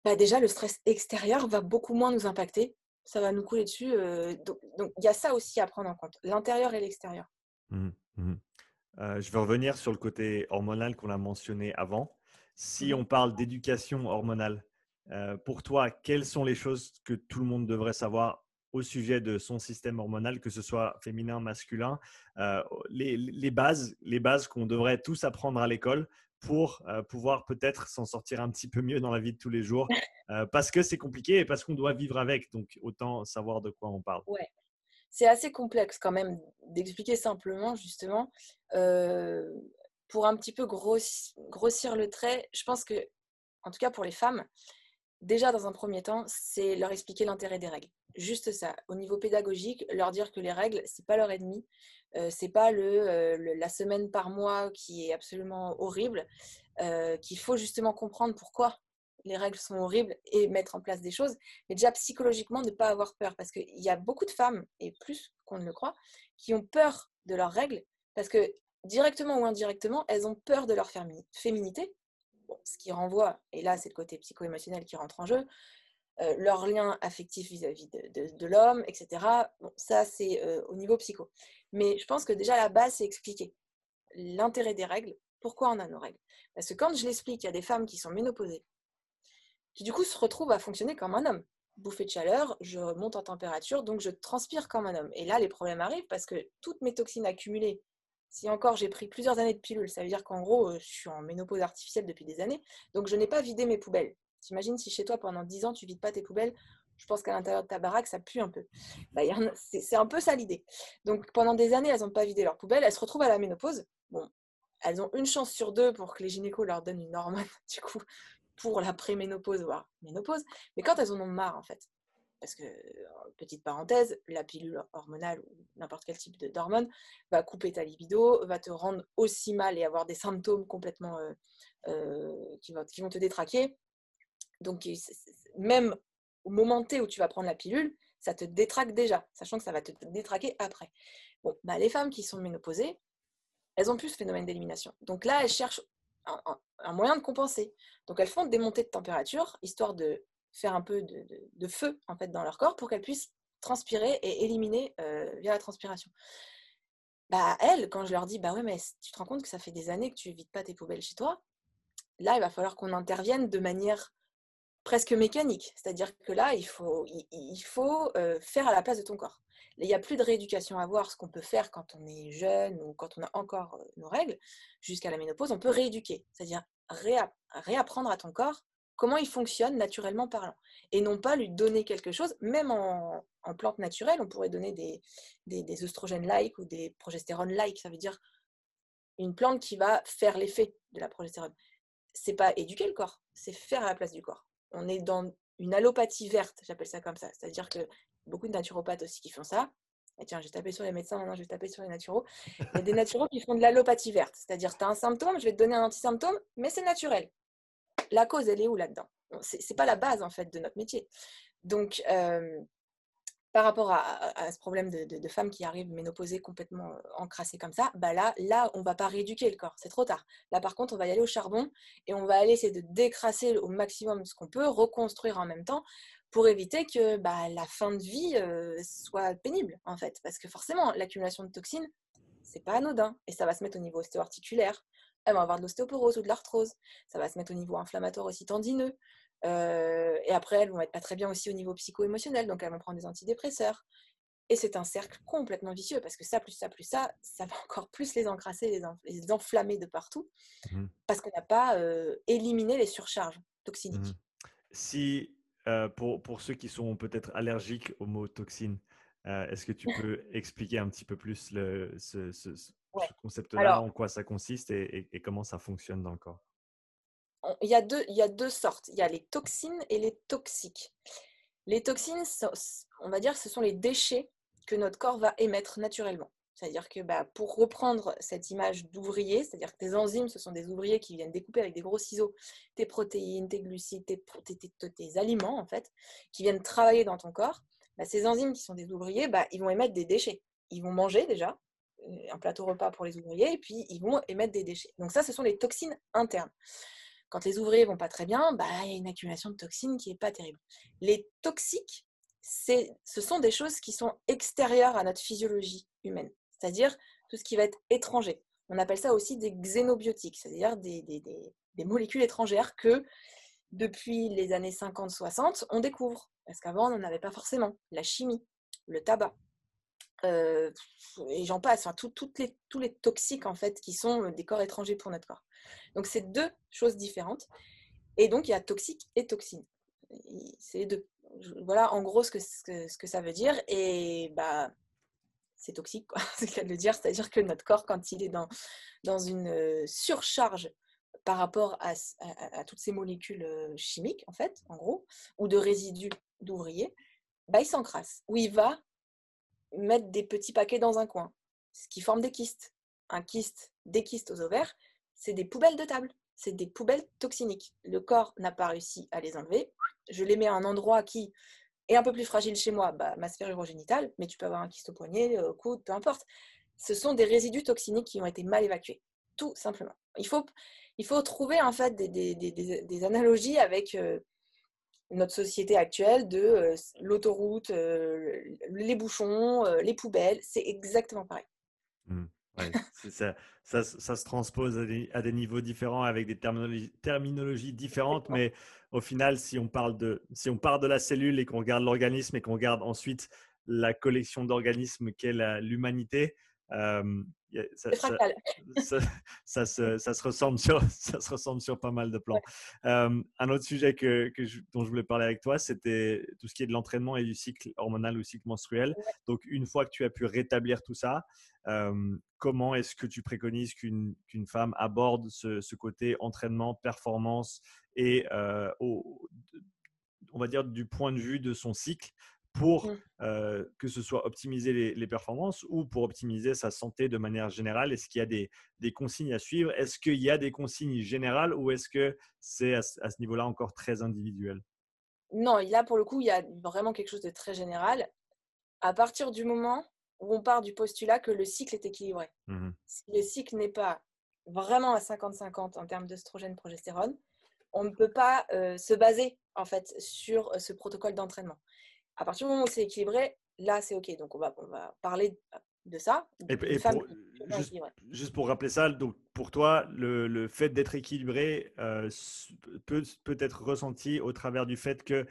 A: bah déjà, le stress extérieur va beaucoup moins nous impacter ça va nous couler dessus. donc, il y a ça aussi à prendre en compte, l'intérieur et l'extérieur.
B: Mmh mmh je vais revenir sur le côté hormonal qu'on a mentionné avant. Si mmh on parle d'éducation hormonale, pour toi, quelles sont les choses que tout le monde devrait savoir au sujet de son système hormonal, que ce soit féminin, masculin, les, les, bases, les bases qu'on devrait tous apprendre à l'école pour pouvoir peut-être s'en sortir un petit peu mieux dans la vie de tous les jours parce que c'est compliqué et parce qu'on doit vivre avec. Donc, autant savoir de quoi on parle.
A: Ouais. C'est assez complexe quand même d'expliquer simplement, justement. pour un petit peu grossir le trait, je pense que, en tout cas pour les femmes, déjà dans un premier temps, c'est leur expliquer l'intérêt des règles. Juste ça. Au niveau pédagogique, leur dire que les règles, c'est pas leur ennemi. Euh, c'est pas le, la semaine par mois qui est absolument horrible. qu'il faut justement comprendre pourquoi les règles sont horribles et mettre en place des choses. Mais déjà psychologiquement, ne pas avoir peur. Parce qu'il y a beaucoup de femmes, et plus qu'on ne le croit, qui ont peur de leurs règles parce que directement ou indirectement, elles ont peur de leur féminité ce qui renvoie, et là c'est le côté psycho-émotionnel qui rentre en jeu, euh, leur lien affectif vis-à-vis de, l'homme, etc. Ça c'est euh, au niveau psycho. Mais je pense que déjà la base c'est expliquer l'intérêt des règles, pourquoi on a nos règles. Parce que quand je l'explique, il y a des femmes qui sont ménopausées, qui du coup se retrouvent à fonctionner comme un homme. Bouffée de chaleur, je monte en température, donc je transpire comme un homme. Et là, les problèmes arrivent parce que toutes mes toxines accumulées si encore j'ai pris plusieurs années de pilules, ça veut dire qu'en gros, je suis en ménopause artificielle depuis des années, donc je n'ai pas vidé mes poubelles. T'imagines si chez toi, pendant 10 ans, tu vides pas tes poubelles, je pense qu'à l'intérieur de ta baraque, ça pue un peu. <laughs> Bah, c'est un peu ça l'idée. Donc pendant des années, elles n'ont pas vidé leurs poubelles, elles se retrouvent à la ménopause. Bon, elles ont une chance sur deux pour que les gynécos leur donnent une hormone, <laughs> du coup, pour la préménopause, voire ménopause. Mais quand elles en ont marre, en fait, parce que, petite parenthèse, la pilule hormonale ou n'importe quel type d'hormone va couper ta libido, va te rendre aussi mal et avoir des symptômes complètement qui, vont, te détraquer. Donc, même au moment T où tu vas prendre la pilule, ça te détraque déjà, sachant que ça va te détraquer après. Bon, bah, les femmes qui sont ménopausées, elles ont plus ce phénomène d'élimination. Donc là, elles cherchent un, moyen de compenser. Donc elles font des montées de température, histoire de faire un peu de, feu en fait dans leur corps pour qu'elles puissent transpirer et éliminer euh, via la transpiration. Bah elles, quand je leur dis bah ouais mais tu te rends compte que ça fait des années que tu évites pas tes poubelles chez toi, là il va falloir qu'on intervienne de manière presque mécanique. C'est-à-dire que là, il faut, il, faut euh, faire à la place de ton corps. Il n'y a plus de rééducation à voir, ce qu'on peut faire quand on est jeune ou quand on a encore euh, nos règles, jusqu'à la ménopause, on peut rééduquer, c'est-à-dire réapprendre à ton corps comment il fonctionne naturellement parlant. Et non pas lui donner quelque chose, même en, en plante naturelle, on pourrait donner des, des, des œstrogènes-like ou des progestérones-like, ça veut dire une plante qui va faire l'effet de la progestérone. C'est pas éduquer le corps, c'est faire à la place du corps on est dans une allopathie verte, j'appelle ça comme ça. C'est-à-dire que beaucoup de naturopathes aussi qui font ça. Et tiens, j'ai tapé sur les médecins, maintenant je vais taper sur les naturaux. Il y a des <laughs> naturaux qui font de l'allopathie verte. C'est-à-dire, tu as un symptôme, je vais te donner un antisymptôme, mais c'est naturel. La cause, elle est où là-dedans? Ce n'est pas la base, en fait, de notre métier. Donc, euh, par rapport à, ce problème de, femmes qui arrivent ménopausées complètement euh, encrassées comme ça, bah là, là, on va pas rééduquer le corps, c'est trop tard. Là, par contre, on va y aller au charbon et on va aller essayer de décrasser au maximum ce qu'on peut, reconstruire en même temps pour éviter que bah, la fin de vie euh, soit pénible, en fait. Parce que forcément, l'accumulation de toxines, c'est pas anodin et ça va se mettre au niveau ostéo-articulaire. Elles vont avoir de l'ostéoporose ou de l'arthrose. Ça va se mettre au niveau inflammatoire aussi tendineux. Euh, et après, elles vont être pas très bien aussi au niveau psycho-émotionnel, donc elles vont prendre des antidépresseurs. Et c'est un cercle complètement vicieux parce que ça, plus ça, plus ça, ça va encore plus les encrasser, les, enflammer de partout mmh parce qu'on n'a pas euh, éliminé les surcharges toxiniques. Mmh
B: si, euh, pour, pour, ceux qui sont peut-être allergiques aux mots toxines, est-ce que tu <laughs> peux expliquer un petit peu plus le, ce, concept-là, en quoi ça consiste et, comment ça fonctionne dans le corps?
A: Il y, a deux, il y a deux sortes. Il y a les toxines et les toxiques. Les toxines, on va dire ce sont les déchets que notre corps va émettre naturellement. C'est-à-dire que bah, pour reprendre cette image d'ouvrier, c'est-à-dire que tes enzymes, ce sont des ouvriers qui viennent découper avec des gros ciseaux tes protéines, tes glucides, tes, tes, aliments, en fait, qui viennent travailler dans ton corps. Bah, ces enzymes qui sont des ouvriers, bah, ils vont émettre des déchets. Ils vont manger déjà, un plateau repas pour les ouvriers, et puis ils vont émettre des déchets. Donc ça, ce sont les toxines internes. Quand les ouvriers vont pas très bien, bah, il y a une accumulation de toxines qui n'est pas terrible. Les toxiques, ce sont des choses qui sont extérieures à notre physiologie humaine, c'est-à-dire tout ce qui va être étranger. On appelle ça aussi des xénobiotiques, c'est-à-dire des, des, molécules étrangères que depuis les années 50-60, on découvre. Parce qu'avant, on n'en avait pas forcément. La chimie, le tabac, euh, et j'en passe, enfin, toutes les, tous les toxiques en fait qui sont des corps étrangers pour notre corps. Donc c'est deux choses différentes. Et donc il y a toxique et toxine. C'est deux. Voilà en gros ce que, ce que, ça veut dire. Et bah c'est toxique, <laughs> c'est le cas de le dire. C'est-à-dire que notre corps, quand il est dans, dans une surcharge par rapport à, à, toutes ces molécules chimiques, en fait, en gros, ou de résidus d'ouvriers, bah, il s'encrasse. Ou il va mettre des petits paquets dans un coin, ce qui forme des kystes. Un kyste, des kystes aux ovaires, c'est des poubelles de table, c'est des poubelles toxiniques. Le corps n'a pas réussi à les enlever. Je les mets à un endroit qui est un peu plus fragile chez moi, bah, ma sphère urogénitale, mais tu peux avoir un kyste au poignet, au coude, peu importe. Ce sont des résidus toxiniques qui ont été mal évacués, tout simplement. Il faut, il faut trouver en fait des, analogies avec euh, notre société actuelle de euh, l'autoroute, euh, les bouchons, euh, les poubelles, c'est exactement pareil.
B: Mmh. ça, ça, ça, se transpose à des, à des, niveaux différents avec des terminologies, terminologies différentes, mais au final, si on, parle de, si on part de la cellule et qu'on regarde l'organisme et qu'on regarde ensuite la collection d'organismes qu'est l'humanité, ça, <laughs> ça, se, ressemble sur, <laughs> ça se ressemble sur pas mal de plans. un autre sujet que, dont je voulais parler avec toi, c'était tout ce qui est de l'entraînement et du cycle hormonal ou cycle menstruel. Donc, une fois que tu as pu rétablir tout ça, comment est-ce que tu préconises qu'une femme aborde ce, côté entraînement, performance et, on va dire, du point de vue de son cycle pour mmh. que ce soit optimiser les, performances ou pour optimiser sa santé de manière générale? Est-ce qu'il y a des, des, consignes à suivre? Est-ce qu'il y a des consignes générales ou est-ce que c'est à, ce niveau-là encore très individuel?
A: Non, là pour le coup, il y a vraiment quelque chose de très général. À partir du moment où on part du postulat que le cycle est équilibré. Mmh si le cycle n'est pas vraiment à 50-50 en termes d'œstrogène-progestérone, on ne peut pas se baser en fait sur ce protocole d'entraînement. À partir du moment où c'est équilibré, là c'est ok. Donc on va, on va parler de ça.
B: Et, juste, pour rappeler ça, donc pour toi, le, fait d'être équilibré peut, peut être ressenti au travers du fait que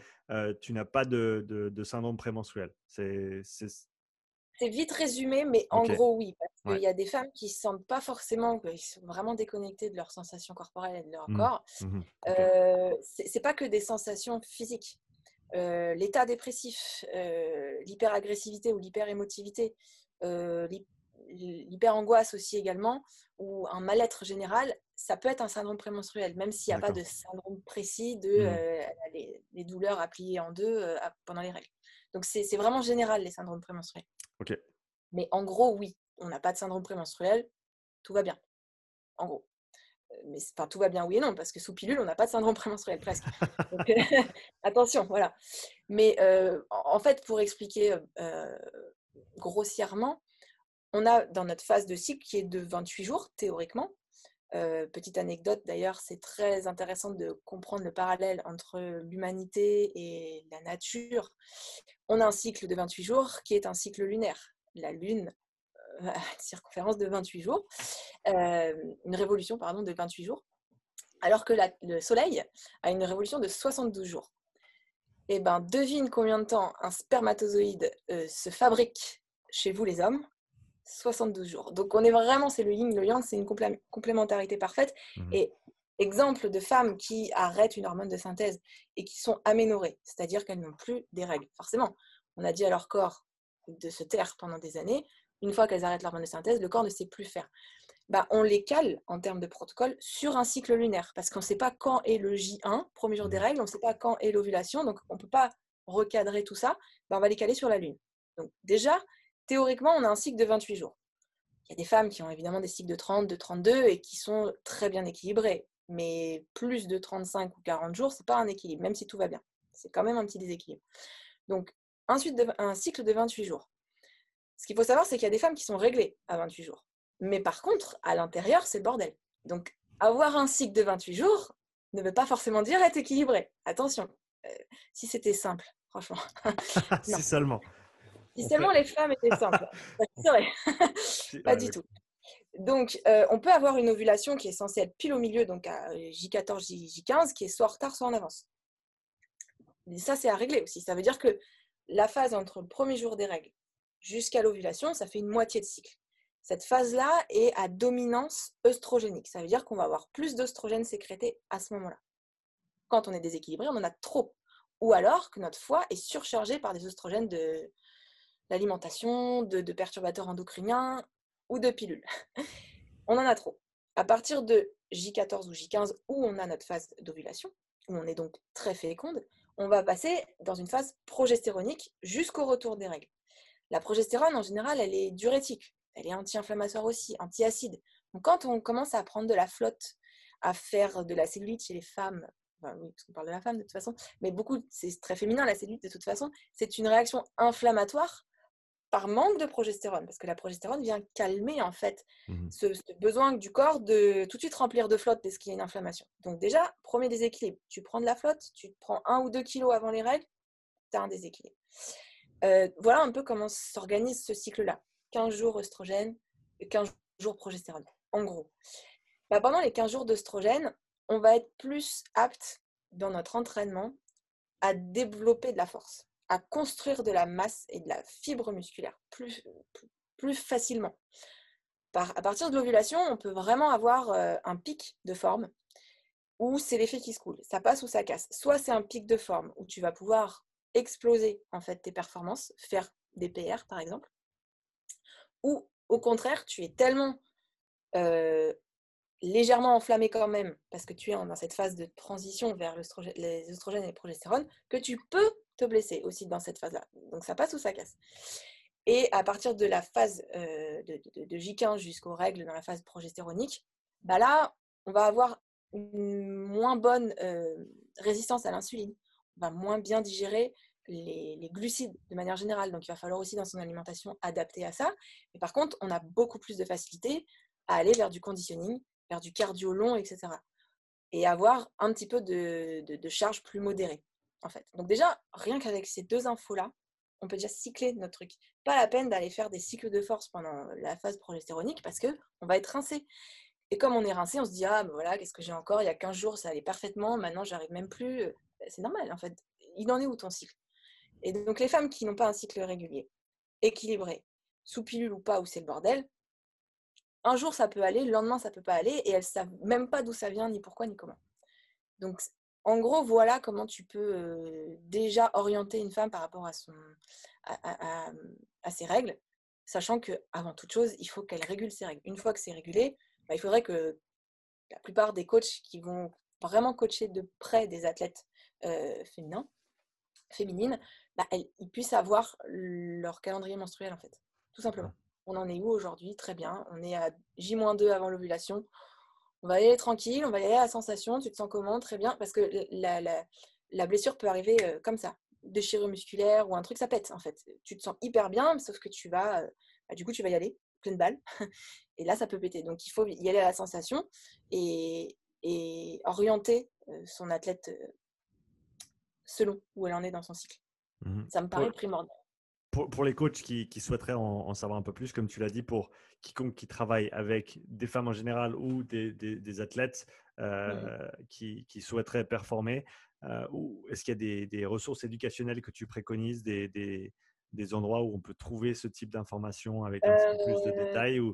B: tu n'as pas de, de, syndrome prémenstruel. C'est
A: vite résumé, mais en gros, oui. Parce qu'il y a des femmes qui ne sentent pas forcément, qu'ils sont vraiment déconnectées de leurs sensations corporelles et de leur mmh. corps. Mmh euh, c'est pas que des sensations physiques. Euh, l'état dépressif, euh, l'hyperagressivité ou l'hyperémotivité, euh, l'hyperangoisse aussi également, ou un mal-être général, ça peut être un syndrome prémenstruel, même s'il n'y a pas de syndrome précis de mmh. les, les, douleurs à plier en deux pendant les règles. Donc c'est vraiment général les syndromes prémenstruels. Mais en gros, oui, on n'a pas de syndrome prémenstruel, tout va bien. En gros. Mais enfin, tout va bien, oui et non, parce que sous pilule, on n'a pas de syndrome prémenstruel, presque. <laughs> Attention, voilà. Mais en fait, pour expliquer grossièrement, on a dans notre phase de cycle qui est de 28 jours, théoriquement. petite anecdote d'ailleurs, c'est très intéressant de comprendre le parallèle entre l'humanité et la nature. On a un cycle de 28 jours qui est un cycle lunaire. La Lune une circonférence de 28 jours, une révolution pardon, de 28 jours, alors que le Soleil a une révolution de 72 jours. Eh ben, devine combien de temps un spermatozoïde se fabrique chez vous les hommes? 72 jours. Donc on est vraiment, c'est le yin, le yang, c'est une complémentarité parfaite. Mmh et exemple de femmes qui arrêtent une hormone de synthèse et qui sont aménorées, c'est-à-dire qu'elles n'ont plus des règles. Forcément, on a dit à leur corps de se taire pendant des années. Une fois qu'elles arrêtent l'hormone de synthèse, le corps ne sait plus faire. Bah, on les cale en termes de protocole sur un cycle lunaire parce qu'on ne sait pas quand est le J1, premier jour des mmh. règles, on ne sait pas quand est l'ovulation, donc on ne peut pas recadrer tout ça. Bah, on va les caler sur la Lune. Donc déjà, théoriquement, on a un cycle de 28 jours. Il y a des femmes qui ont évidemment des cycles de 30, de 32 et qui sont très bien équilibrés. Mais plus de 35 ou 40 jours, ce n'est pas un équilibre, même si tout va bien. C'est quand même un petit déséquilibre. Donc, ensuite, un cycle de 28 jours. Ce qu'il faut savoir, c'est qu'il y a des femmes qui sont réglées à 28 jours. Mais par contre, à l'intérieur, c'est le bordel. Donc, avoir un cycle de 28 jours ne veut pas forcément dire être équilibré. Attention, euh, si c'était simple, franchement. <laughs>
B: si seulement.
A: Si seulement les femmes étaient simples, <laughs> pas du tout. Donc, euh, on peut avoir une ovulation qui est censée être pile au milieu, donc à J14, J15, qui est soit en retard, soit en avance. Et ça, c'est à régler aussi. Ça veut dire que la phase entre le premier jour des règles jusqu'à l'ovulation, ça fait une moitié de cycle. Cette phase-là est à dominance œstrogénique. Ça veut dire qu'on va avoir plus d'œstrogènes sécrétés à ce moment-là. Quand on est déséquilibré, on en a trop. Ou alors que notre foie est surchargé par des œstrogènes de, l'alimentation, de, perturbateurs endocriniens ou de pilules. <laughs> on en a trop. À partir de J14 ou J15, où on a notre phase d'ovulation, où on est donc très féconde, on va passer dans une phase progestéronique jusqu'au retour des règles. La progestérone, en général, elle est diurétique, elle est anti-inflammatoire aussi, anti-acide. Donc quand on commence à prendre de la flotte, à faire de la cellulite chez les femmes, oui, parce qu'on parle de la femme de toute façon, mais beaucoup, c'est très féminin la cellulite de toute façon, c'est une réaction inflammatoire par manque de progestérone, parce que la progestérone vient calmer en fait mmh ce, besoin du corps de tout de suite remplir de flotte parce qu'il y a une inflammation. Donc déjà, premier déséquilibre, tu prends de la flotte, tu prends un ou deux kilos avant les règles, tu as un déséquilibre. Euh, voilà un peu comment s'organise ce cycle-là. 15 jours oestrogène, 15 jours progestérone, en gros. Bah, pendant les 15 jours d'oestrogène, on va être plus apte dans notre entraînement à développer de la force à construire de la masse et de la fibre musculaire plus, facilement. Par, à partir de l'ovulation, on peut vraiment avoir euh, un pic de forme où c'est l'effet qui se coule. Ça passe ou ça casse. Soit c'est un pic de forme où tu vas pouvoir exploser en fait tes performances, faire des PR par exemple, ou au contraire, tu es tellement légèrement enflammé quand même, parce que tu es dans cette phase de transition vers les oestrogènes et les progestérone, que tu peux te blesser aussi dans cette phase-là. Donc ça passe ou ça casse. Et à partir de la phase euh, de, J15 jusqu'aux règles dans la phase progestéronique, bah là, on va avoir une moins bonne résistance à l'insuline. On va moins bien digérer les, glucides de manière générale. Donc il va falloir aussi dans son alimentation adapter à ça. Mais par contre, on a beaucoup plus de facilité à aller vers du conditioning faire du cardio long, etc. Et avoir un petit peu de, charge plus modérée, en fait. Donc déjà, rien qu'avec ces deux infos-là, on peut déjà cycler notre truc. Pas la peine d'aller faire des cycles de force pendant la phase progestéronique parce que on va être rincé. Et comme on est rincé, on se dit ah ben voilà, qu'est-ce que j'ai encore? Il y a 15 jours, ça allait parfaitement, maintenant j'arrive même plus. Ben, c'est normal en fait. Il en est où ton cycle? Et donc les femmes qui n'ont pas un cycle régulier, équilibré, sous pilule ou pas, où c'est le bordel, un jour ça peut aller, le lendemain ça peut pas aller, et elles savent même pas d'où ça vient, ni pourquoi, ni comment. Donc en gros, voilà comment tu peux déjà orienter une femme par rapport à, ses règles, sachant que avant toute chose, il faut qu'elle régule ses règles. Une fois que c'est régulé, bah, il faudrait que la plupart des coachs qui vont vraiment coacher de près des athlètes féminins, féminines, bah, ils puissent avoir leur calendrier menstruel en fait, tout simplement. On en est où aujourd'hui? Très bien. On est à J-2 avant l'ovulation on va y aller tranquille, on va y aller à la sensation, tu te sens comment? Très bien, parce que la, blessure peut arriver euh, comme ça, déchirure musculaire ou un truc, ça pète en fait. Tu te sens hyper bien, sauf que tu vas, euh, bah, du coup, tu vas y aller, pleine balle, <laughs> et là, ça peut péter. Donc, il faut y aller à la sensation et, orienter euh, son athlète selon où elle en est dans son cycle. Mmh ça me paraît primordial.
B: Pour, les coachs qui, souhaiteraient en, savoir un peu plus, comme tu l'as dit, pour quiconque qui travaille avec des femmes en général ou des, athlètes euh, qui, souhaiteraient performer, euh, est-ce qu'il y a des, ressources éducationnelles que tu préconises, des, endroits où on peut trouver ce type d'informations avec un petit peu plus de euh, détails ou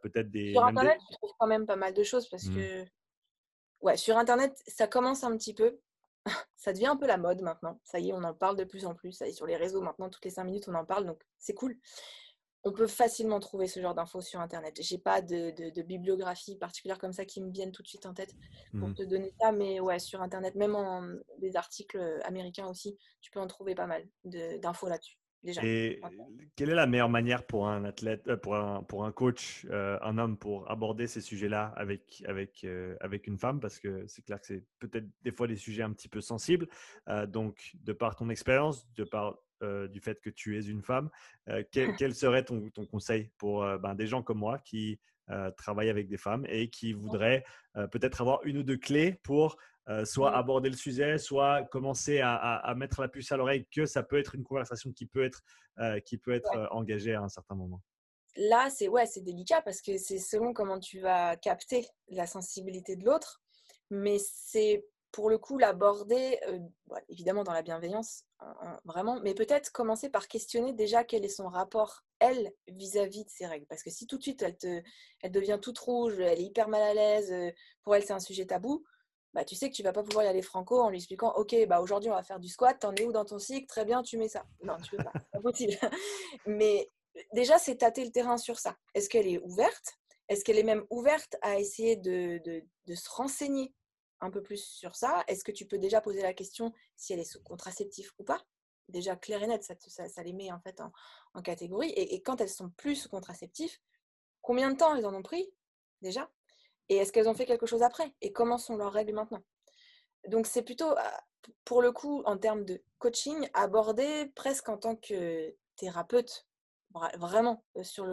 B: peut-être des...
A: Sur Internet, je trouve quand même pas mal de choses parce mmh. que... Ouais, sur Internet, ça commence un petit peu ça devient un peu la mode maintenant. Ça y est, on en parle de plus en plus. Ça y est, sur les réseaux maintenant, toutes les cinq minutes, on en parle, donc c'est cool. On peut facilement trouver ce genre d'infos sur Internet. J'ai pas de, bibliographie particulière comme ça qui me viennent tout de suite en tête pour mmh. te donner ça, mais ouais, sur Internet, même en des articles américains aussi, tu peux en trouver pas mal d'infos là-dessus.
B: Et quelle est la meilleure manière pour un athlète, euh, pour un, pour un coach, euh, un homme, pour aborder ces sujets-là avec, avec, euh, avec une femme? Parce que c'est clair que c'est peut-être des fois des sujets un petit peu sensibles. donc, de par ton expérience, de par du fait que tu es une femme, <laughs> quel, serait ton, ton conseil pour ben, des gens comme moi qui travaillent avec des femmes et qui voudraient peut-être avoir une ou deux clés pour euh, soit aborder le sujet, soit commencer à, mettre la puce à l'oreille que ça peut être une conversation qui peut être, euh, qui peut être euh, engagée à un certain moment.
A: Là, c'est ouais, c'est délicat parce que c'est selon comment tu vas capter la sensibilité de l'autre, mais c'est pour le coup l'aborder évidemment dans la bienveillance, hein, vraiment, mais peut-être commencer par questionner déjà quel est son rapport elle vis-à-vis de ses règles, parce que si tout de suite elle te, elle devient toute rouge, elle est hyper mal à l'aise, pour elle c'est un sujet tabou bah, tu sais que tu vas pas pouvoir y aller franco en lui expliquant Ok, bah, aujourd'hui on va faire du squat, t'en es où dans ton cycle? Très bien, tu mets ça. Non, tu peux pas, pas possible. <laughs> Mais déjà, c'est tâter le terrain sur ça. Est-ce qu'elle est ouverte? Est-ce qu'elle est même ouverte à essayer de, de, se renseigner un peu plus sur ça? Est-ce que tu peux déjà poser la question si elle est sous contraceptif ou pas? Déjà clair et net, ça, ça, les met en fait en, catégorie. Et, et, quand elles sont plus sous contraceptif, combien de temps elles en ont pris déjà? Et est-ce qu'elles ont fait quelque chose après? Et comment sont leurs règles maintenant? Donc c'est plutôt, ah, pour le coup, en termes de coaching, abordé presque en tant que thérapeute, vraiment euh, sur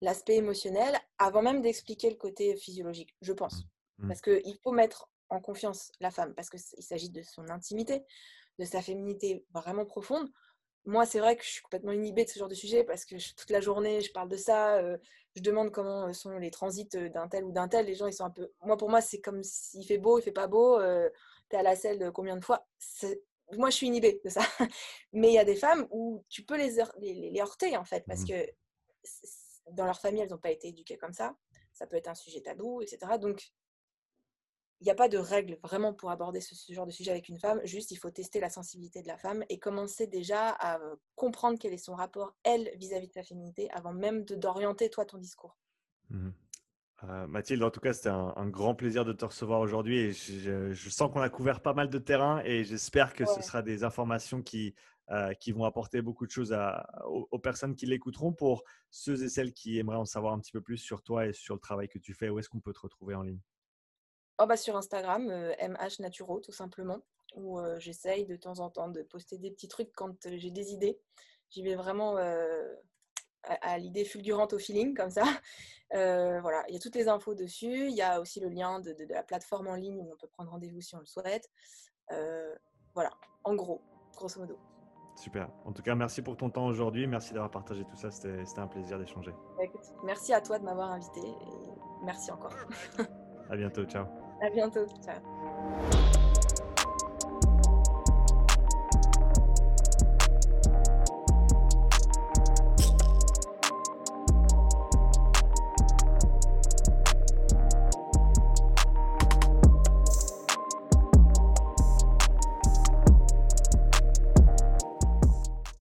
A: l'aspect émotionnel, avant même d'expliquer le côté physiologique, je pense. Mmh. Mmh. Parce qu'il faut mettre en confiance la femme, parce qu'il s'agit de son intimité, de sa féminité vraiment profonde. Moi, c'est vrai que je suis complètement inhibée de ce genre de sujet parce que toute la journée, je parle de ça. Euh, je demande comment sont les transits d'un tel ou d'un tel. Les gens, ils sont un peu. Moi, pour moi, c'est comme s'il fait beau, il fait pas beau. Euh, tu es à la selle combien de fois? Moi, je suis inhibée de ça. <laughs> Mais il y a des femmes où tu peux les, les, les heurter, en fait, parce mmh que dans leur famille, elles n'ont pas été éduquées comme ça. Ça peut être un sujet tabou, etc. Donc, il n'y a pas de règle vraiment pour aborder ce, genre de sujet avec une femme. Juste, il faut tester la sensibilité de la femme et commencer déjà à comprendre quel est son rapport, elle, vis-à-vis de sa féminité, avant même d'orienter, toi, ton discours.
B: Mmh euh, Mathilde, en tout cas, c'était un, grand plaisir de te recevoir aujourd'hui et je, sens qu'on a couvert pas mal de terrain et j'espère que ce sera des informations qui, euh, qui vont apporter beaucoup de choses à, aux, personnes qui l'écouteront. Pour ceux et celles qui aimeraient en savoir un petit peu plus sur toi et sur le travail que tu fais, où est-ce qu'on peut te retrouver en ligne?
A: Oh bah sur Instagram, MH Naturo tout simplement, où j'essaye de temps en temps de poster des petits trucs quand j'ai des idées. J'y vais vraiment à, l'idée fulgurante au feeling, comme ça. <laughs> Euh, voilà, il y a toutes les infos dessus. Il y a aussi le lien de, la plateforme en ligne où on peut prendre rendez-vous si on le souhaite. Euh, voilà, en gros, grosso modo.
B: Super. En tout cas, merci pour ton temps aujourd'hui. Merci d'avoir partagé tout ça. C'était un plaisir d'échanger.
A: Bah, merci à toi de m'avoir invité et merci encore.
B: à bientôt. Ciao.
A: À bientôt. Ciao.